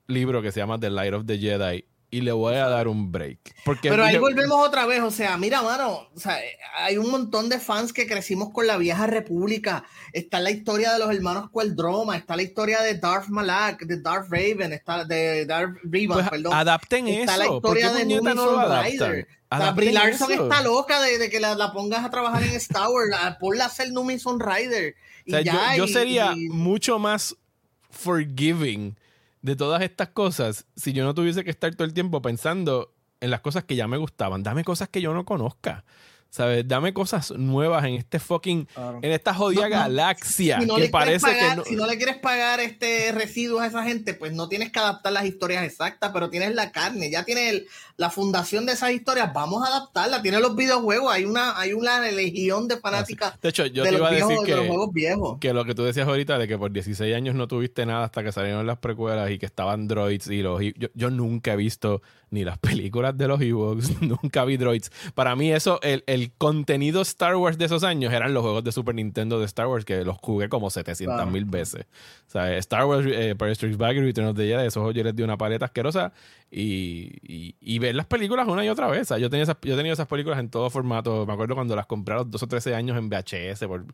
libro que se llama The Light of the Jedi y le voy a dar un break. Porque Pero ahí volvemos otra vez, o sea, mira, mano, o sea, hay un montón de fans que crecimos con la vieja república. Está la historia de los hermanos Queldroma, está la historia de Darth Malak, de Darth Raven, está de Darth Revan, pues perdón. Adapten está eso. Está la historia de Numi no Rider. Brie Larson está loca de, que la, pongas a trabajar en Star Wars. Ponla a hacer Numi Rider. yo, sería mucho más forgiving de todas estas cosas si yo no tuviese que estar todo el tiempo pensando en las cosas que ya me gustaban. Dame cosas que yo no conozca. ¿Sabes? Dame cosas nuevas en este fucking, en esta jodida galaxia que parece que no... Si no le quieres pagar este residuos a esa gente, pues no tienes que adaptar las historias exactas, pero tienes la carne, ya tienes la fundación de esas historias, vamos a adaptarla. Tienes los videojuegos, hay una, hay una legión de fanáticas de hecho, yo te iba a decir que, los juegos viejos. Que lo que tú decías ahorita de que por 16 años no tuviste nada hasta que salieron las precuelas y que estaban droids y los... Yo, yo nunca he visto ni las películas de los Ewoks, (laughs) nunca vi droids. Para mí eso, el, el contenido Star Wars de esos años eran los juegos de Super Nintendo de Star Wars que los jugué como 700 mil veces. O sea, Star Wars, eh, Empire Strikes Back y Return of the Jedi, esos yo les di una paleta asquerosa y, y, ver las películas una y otra vez. O sea, yo, tenía esas, yo tenido esas películas en todo formato. Me acuerdo cuando las compré a los 2 o 13 años en VHS por,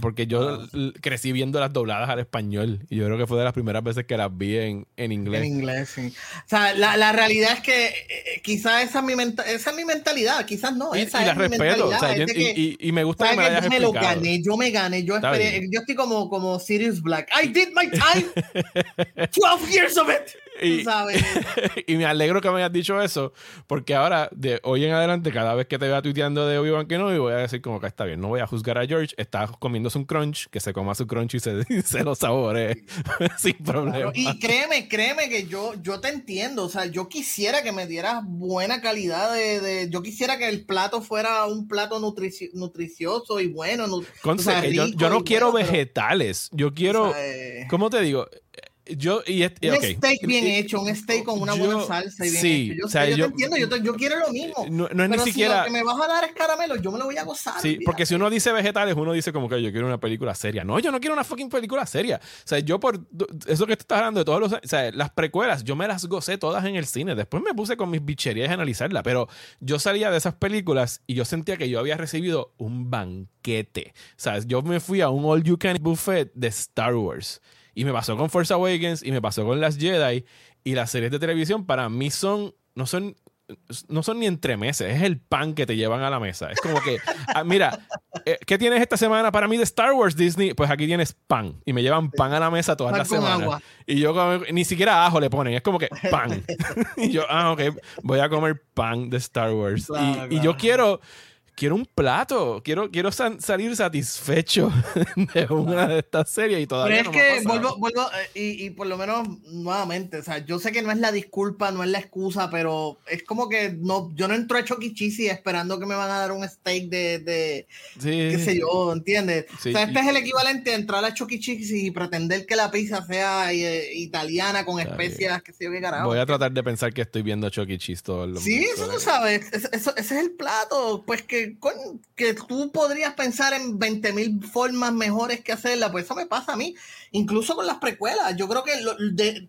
porque yo ah. crecí viendo las dobladas al español y yo creo que fue de las primeras veces que las vi en, en inglés. En inglés, sí. O sea, la, la realidad es que eh, quizás esa es mi, esa es mi mentalidad, quizás no. Y, esa y la respeto. O sea, y, y, me gusta que me hayas yo me lo gané, yo me gané, yo esperé, yo estoy como, como Sirius Black. I did my (laughs) time. (laughs) 12 years of it. Y, (laughs) y, me alegro que me hayas dicho eso, porque ahora, de hoy en adelante, cada vez que te vea tuiteando de Obi-Wan Kenobi, voy a decir como que está bien, no voy a juzgar a George, está comiéndose un crunch, que se coma su crunch y se, (laughs) se lo sabore (laughs) sin problema. Y créeme, créeme que yo, yo te entiendo, o sea, yo quisiera que me dieras buena calidad de, yo quisiera que el plato fuera un plato nutricioso y bueno. yo, no quiero vegetales, yo quiero, eh, ¿cómo te digo? Yo y un steak bien hecho, un steak con una buena salsa y bien sí, hecho. Yo, o sea, yo, te entiendo, yo, yo, quiero lo mismo. No, no es ni siquiera. Si lo que me vas a dar es caramelo, yo me lo voy a gozar. Sí, porque si uno dice vegetales, uno dice como que yo quiero una película seria. No, yo no quiero una fucking película seria. O sea, yo por eso que te estás hablando de todos los. O sea, las precuelas, yo me las gocé todas en el cine. Después me puse con mis bicherías a analizarla. Pero yo salía de esas películas y yo sentía que yo había recibido un banquete. O sea, yo me fui a un all you can buffet de Star Wars. Y me pasó con Force Awakens y me pasó con las Jedi. Y las series de televisión para mí son, no son, no son ni entremeses, es el pan que te llevan a la mesa. Es como que, (laughs) ah, mira, eh, ¿qué tienes esta semana para mí de Star Wars Disney? Pues aquí tienes pan. Y me llevan pan a la mesa todas las semanas. Y yo ni siquiera ajo le ponen, es como que (laughs) pan. (laughs) y yo, ah, ok, voy a comer pan de Star Wars. y, y yo quiero quiero un plato, quiero, quiero salir satisfecho (laughs) de una de estas series y todavía Pero es que vuelvo, vuelvo eh, y, y, por lo menos nuevamente, o sea, yo sé que no es la disculpa, no es la excusa, pero es como que no, yo no entro a Chucky e. esperando que me van a dar un steak de, de qué sé yo, ¿entiendes? o sea, este es el equivalente a entrar a Chucky e. y pretender que la pizza sea eh, italiana con especias, que sé yo qué carajo. Voy a tratar de pensar que estoy viendo Chucky e. todo el Sí, eso tú sabes, ese es el plato, pues que que, tú podrías pensar en 20 mil formas mejores que hacerla, pues eso me pasa a mí, incluso con las precuelas. Yo creo que de,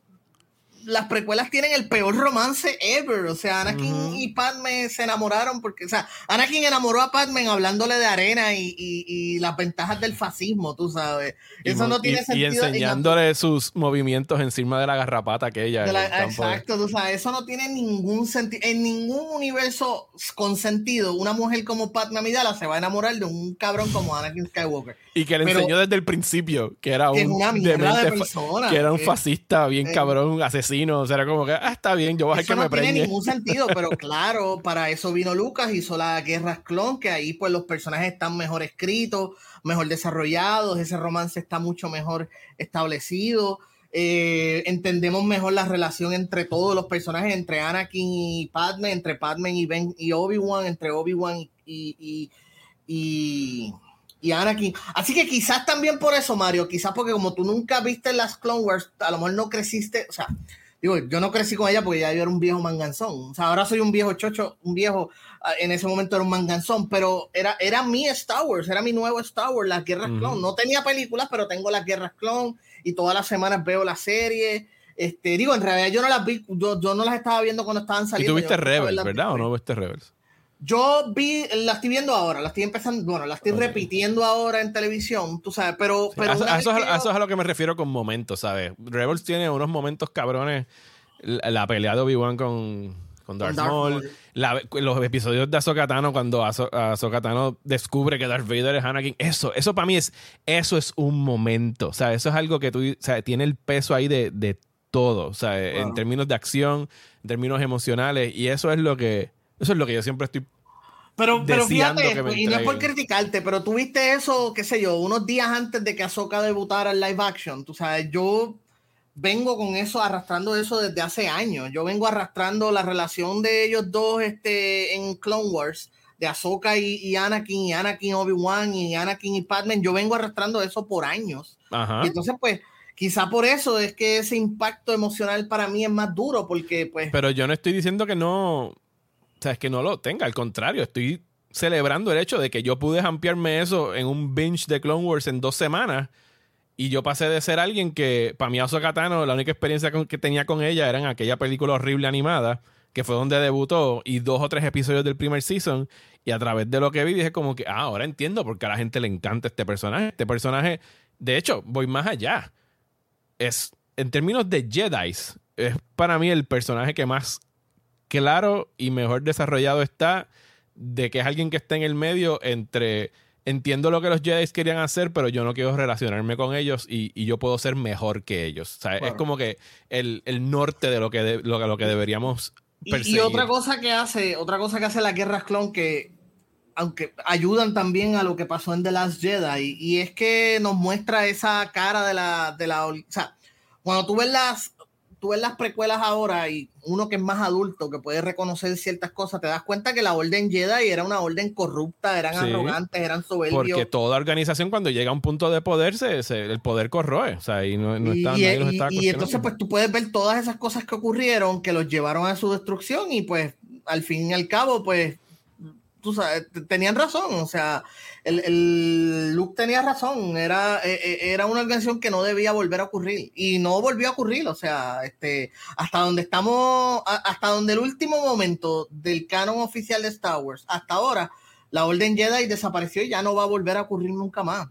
las precuelas tienen el peor romance ever. O sea, Anakin y Padme se enamoraron porque, o sea, Anakin enamoró a Padme hablándole de arena y, y, las ventajas del fascismo, tú sabes. Eso no tiene sentido. Y enseñándole sus movimientos encima de la garrapata aquella. exacto, tú sabes, eso no tiene ningún sentido. En ningún universo con sentido, una mujer como Padme Amidala se va a enamorar de un cabrón como Anakin Skywalker. Y que le enseñó desde el principio que era un, que era un fascista bien cabrón, asesino. O sea, era como que, ah, está bien, yo voy a que me preñe. No tiene ningún sentido, pero (laughs) claro, para eso vino Lucas, hizo la Guerra Clon, que ahí pues los personajes están mejor escritos, mejor desarrollados, ese romance está mucho mejor establecido. Eh, entendemos mejor la relación entre todos los personajes, entre Anakin y Padme, entre Padme y Ben y Obi-Wan, entre Obi-Wan y, y y Anakin. Así que quizás también por eso, Mario, quizás porque como tú nunca viste las Clone Wars, a lo mejor no creciste, o sea, digo, yo no crecí con ella porque ya yo era un viejo manganzón. O sea, ahora soy un viejo chocho, un viejo, ah, en ese momento era un manganzón, pero era, era mi Star Wars, era mi nuevo Star Wars, las guerras clon. No tenía películas, pero tengo las guerras clon y todas las semanas veo la serie. Este, digo, en realidad yo no las vi, yo, yo no las estaba viendo cuando estaban saliendo. Y tú viste Rebels, ¿verdad? ¿O no viste Rebels? Yo vi, la estoy viendo ahora, la estoy empezando, bueno, la estoy repitiendo ahora en televisión, tú sabes, pero... pero eso, es a lo que me refiero con momentos, ¿sabes? Rebels tiene unos momentos cabrones, la, pelea de Obi-Wan con, con Darth, Maul, los episodios de Ahsoka Tano cuando Ahsoka Tano descubre que Darth Vader es Anakin, eso, eso para mí es, eso es un momento, o sea, eso es algo que tú, o sea, tiene el peso ahí de, de todo, o sea, en términos de acción, en términos emocionales, y eso es lo que eso es lo que yo siempre estoy. Pero, pero fíjate, y no es por criticarte, pero tuviste eso, qué sé yo, unos días antes de que Ahsoka debutara en live action. Tú sabes, yo vengo con eso, arrastrando eso desde hace años. Yo vengo arrastrando la relación de ellos dos este, en Clone Wars, de Ahsoka y, Anakin, y Anakin Obi-Wan, y Anakin y Padme. Yo vengo arrastrando eso por años. Y entonces, pues, quizá por eso es que ese impacto emocional para mí es más duro, porque, pues. Pero yo no estoy diciendo que no sea, es que no lo tenga, al contrario, estoy celebrando el hecho de que yo pude ampliarme eso en un binge de Clone Wars en dos semanas. Y yo pasé de ser alguien que, para mí, Ahsoka Tano, la única experiencia que tenía con ella era en aquella película horrible animada, que fue donde debutó, y dos o tres episodios del primer season. Y a través de lo que vi, dije como que, ah, ahora entiendo por qué a la gente le encanta este personaje. Este personaje, de hecho, voy más allá. Es, en términos de Jedi, es para mí el personaje que más claro y mejor desarrollado está de que es alguien que está en el medio entre entiendo lo que los Jedi querían hacer, pero yo no quiero relacionarme con ellos y, yo puedo ser mejor que ellos. O sea, es como que el, norte de lo que, lo, lo, que deberíamos y, otra cosa que hace, otra cosa que hace la guerra clon que aunque ayudan también a lo que pasó en The Last Jedi, y es que nos muestra esa cara de la, de la, o sea, cuando tú ves las, tú ves las precuelas ahora y uno que es más adulto, que puede reconocer ciertas cosas, te das cuenta que la Orden Jedi era una orden corrupta, eran arrogantes, eran soberbios. Porque toda organización cuando llega a un punto de poder, se, el poder corroe. O sea, y no, no y, y, entonces pues tú puedes ver todas esas cosas que ocurrieron, que los llevaron a su destrucción y pues al fin y al cabo pues tú sabes, tenían razón, o sea, el, el Luke tenía razón, era, e, e, era una organización que no debía volver a ocurrir y no volvió a ocurrir, o sea, este, hasta donde estamos, hasta donde el último momento del canon oficial de Star Wars, hasta ahora, la Orden Jedi desapareció y ya no va a volver a ocurrir nunca más.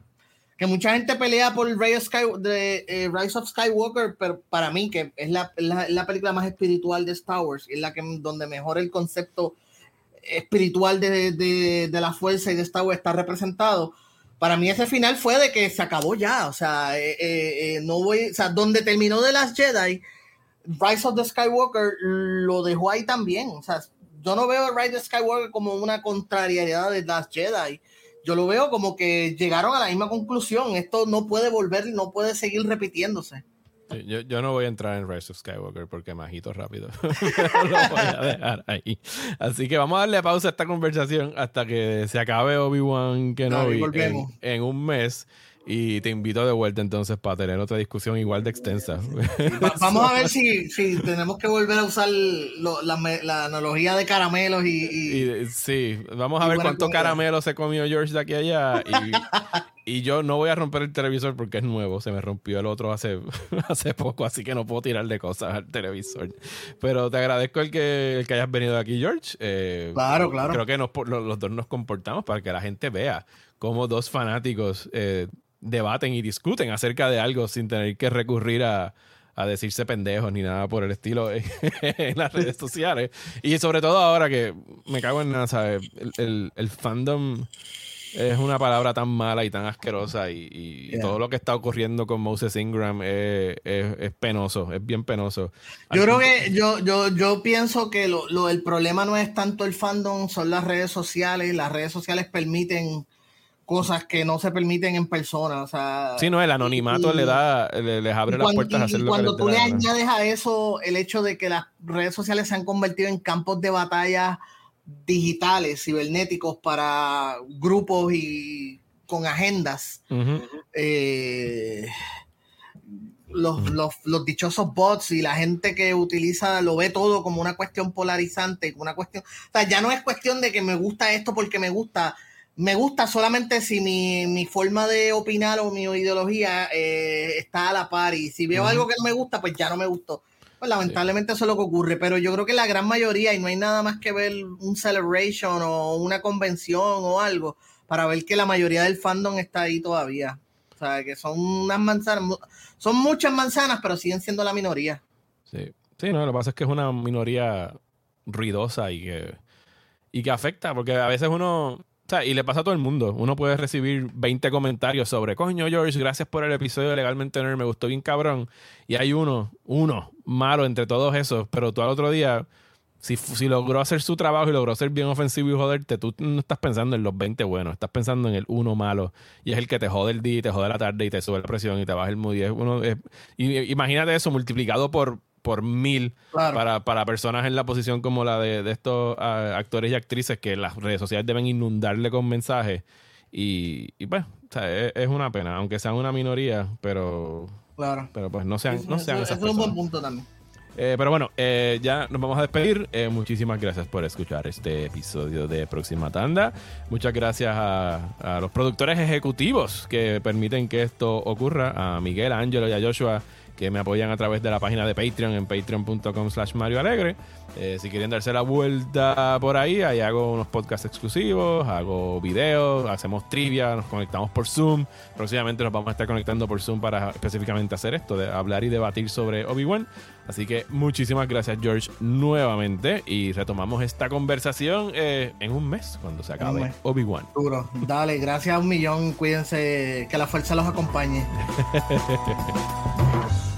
Que mucha gente pelea por el Sky, de, eh, Rise of Skywalker, pero para mí, que es la, la, película más espiritual de Star Wars, es la que donde mejor el concepto espiritual de, de, de, la fuerza y de Star Wars está representado. Para mí ese final fue de que se acabó ya, o sea, eh, eh, eh, no voy, o sea, donde terminó de las Jedi, Rise of the Skywalker lo dejó ahí también, o sea, yo no veo Rise of the Skywalker como una contrariedad de las Jedi, yo lo veo como que llegaron a la misma conclusión, esto no puede volver, no puede seguir repitiéndose. Yo, yo, no voy a entrar en Rise of Skywalker porque me agito rápido. (laughs) lo voy a dejar ahí. Así que vamos a darle pausa a esta conversación hasta que se acabe Obi-Wan Kenobi en, en, un mes. Y te invito de vuelta entonces para tener otra discusión igual de extensa. (laughs) vamos a ver si, si, tenemos que volver a usar la, analogía de caramelos y... sí, vamos a ver cuánto caramelo se comió George de aquí a allá. Y, (laughs) y, yo no voy a romper el televisor porque es nuevo. Se me rompió el otro hace, (laughs) hace poco, así que no puedo tirarle cosas al televisor. Pero te agradezco el que, el que hayas venido aquí, George. Eh, claro, claro. Creo que los, los, dos nos comportamos para que la gente vea cómo dos fanáticos... Eh, debaten y discuten acerca de algo sin tener que recurrir a, decirse pendejos ni nada por el estilo (laughs) en, las redes sociales. Y sobre todo ahora que me cago en nada, ¿sabes? El, fandom es una palabra tan mala y tan asquerosa y, todo lo que está ocurriendo con Moses Ingram es, penoso, es bien penoso. Yo creo que yo, yo, yo pienso que lo, lo, el problema no es tanto el fandom, son las redes sociales. Las redes sociales permiten cosas que no se permiten en persona. O sea, sí, no, el anonimato le da, les abre las puertas a hacer lo Cuando tú le añades a eso el hecho de que las redes sociales se han convertido en campos de batalla digitales, cibernéticos para grupos y con agendas. Eh, los, los, los, dichosos bots y la gente que utiliza lo ve todo como una cuestión polarizante, una cuestión, o sea, ya no es cuestión de que me gusta esto porque me gusta, me gusta solamente si mi, forma de opinar o mi ideología eh, está a la par y si veo algo que no me gusta, pues ya no me gustó. Pues lamentablemente eso es lo que ocurre, pero yo creo que la gran mayoría, y no hay nada más que ver un celebration o una convención o algo, para ver que la mayoría del fandom está ahí todavía. O sea, que son unas manzanas, son muchas manzanas, pero siguen siendo la minoría. Sí, sí, no, lo que pasa es que es una minoría ruidosa y que, y que afecta, porque a veces uno y le pasa a todo el mundo. Uno puede recibir 20 comentarios sobre, coño, George, gracias por el episodio de Legalmente Nerd, me gustó bien cabrón. Y hay uno, uno, malo entre todos esos, pero tú al otro día, si, si logró hacer su trabajo y logró ser bien ofensivo y joderte, tú no estás pensando en los 20 buenos, estás pensando en el uno malo. Y es el que te jode el día, y te jode la tarde y te sube la presión y te baja el mood. uno, imagínate eso multiplicado por por mil para, para, personas en la posición como la de, de estos ah, actores y actrices que las redes sociales deben inundarle con mensajes. Y, y pues, o sea, es, una pena, aunque sean una minoría, pero. Claro. Pero pues no sean, no sean esas es un buen punto también. pero bueno, ya nos vamos a despedir. muchísimas gracias por escuchar este episodio de Próxima Tanda. Muchas gracias a, los productores ejecutivos que permiten que esto ocurra, a Miguel, a Ángelo y a Joshua que me apoyan a través de la página de Patreon en patreon.com slash Mario Alegre. Eh, si quieren darse la vuelta por ahí, ahí hago unos podcasts exclusivos, hago videos, hacemos trivia, nos conectamos por Zoom. Próximamente nos vamos a estar conectando por Zoom para específicamente hacer esto, de hablar y debatir sobre Obi-Wan. Así que muchísimas gracias George nuevamente y retomamos esta conversación eh, en un mes cuando se acabe Obi-Wan. Duro, dale, gracias a un millón, cuídense, que la fuerza los acompañe. (laughs)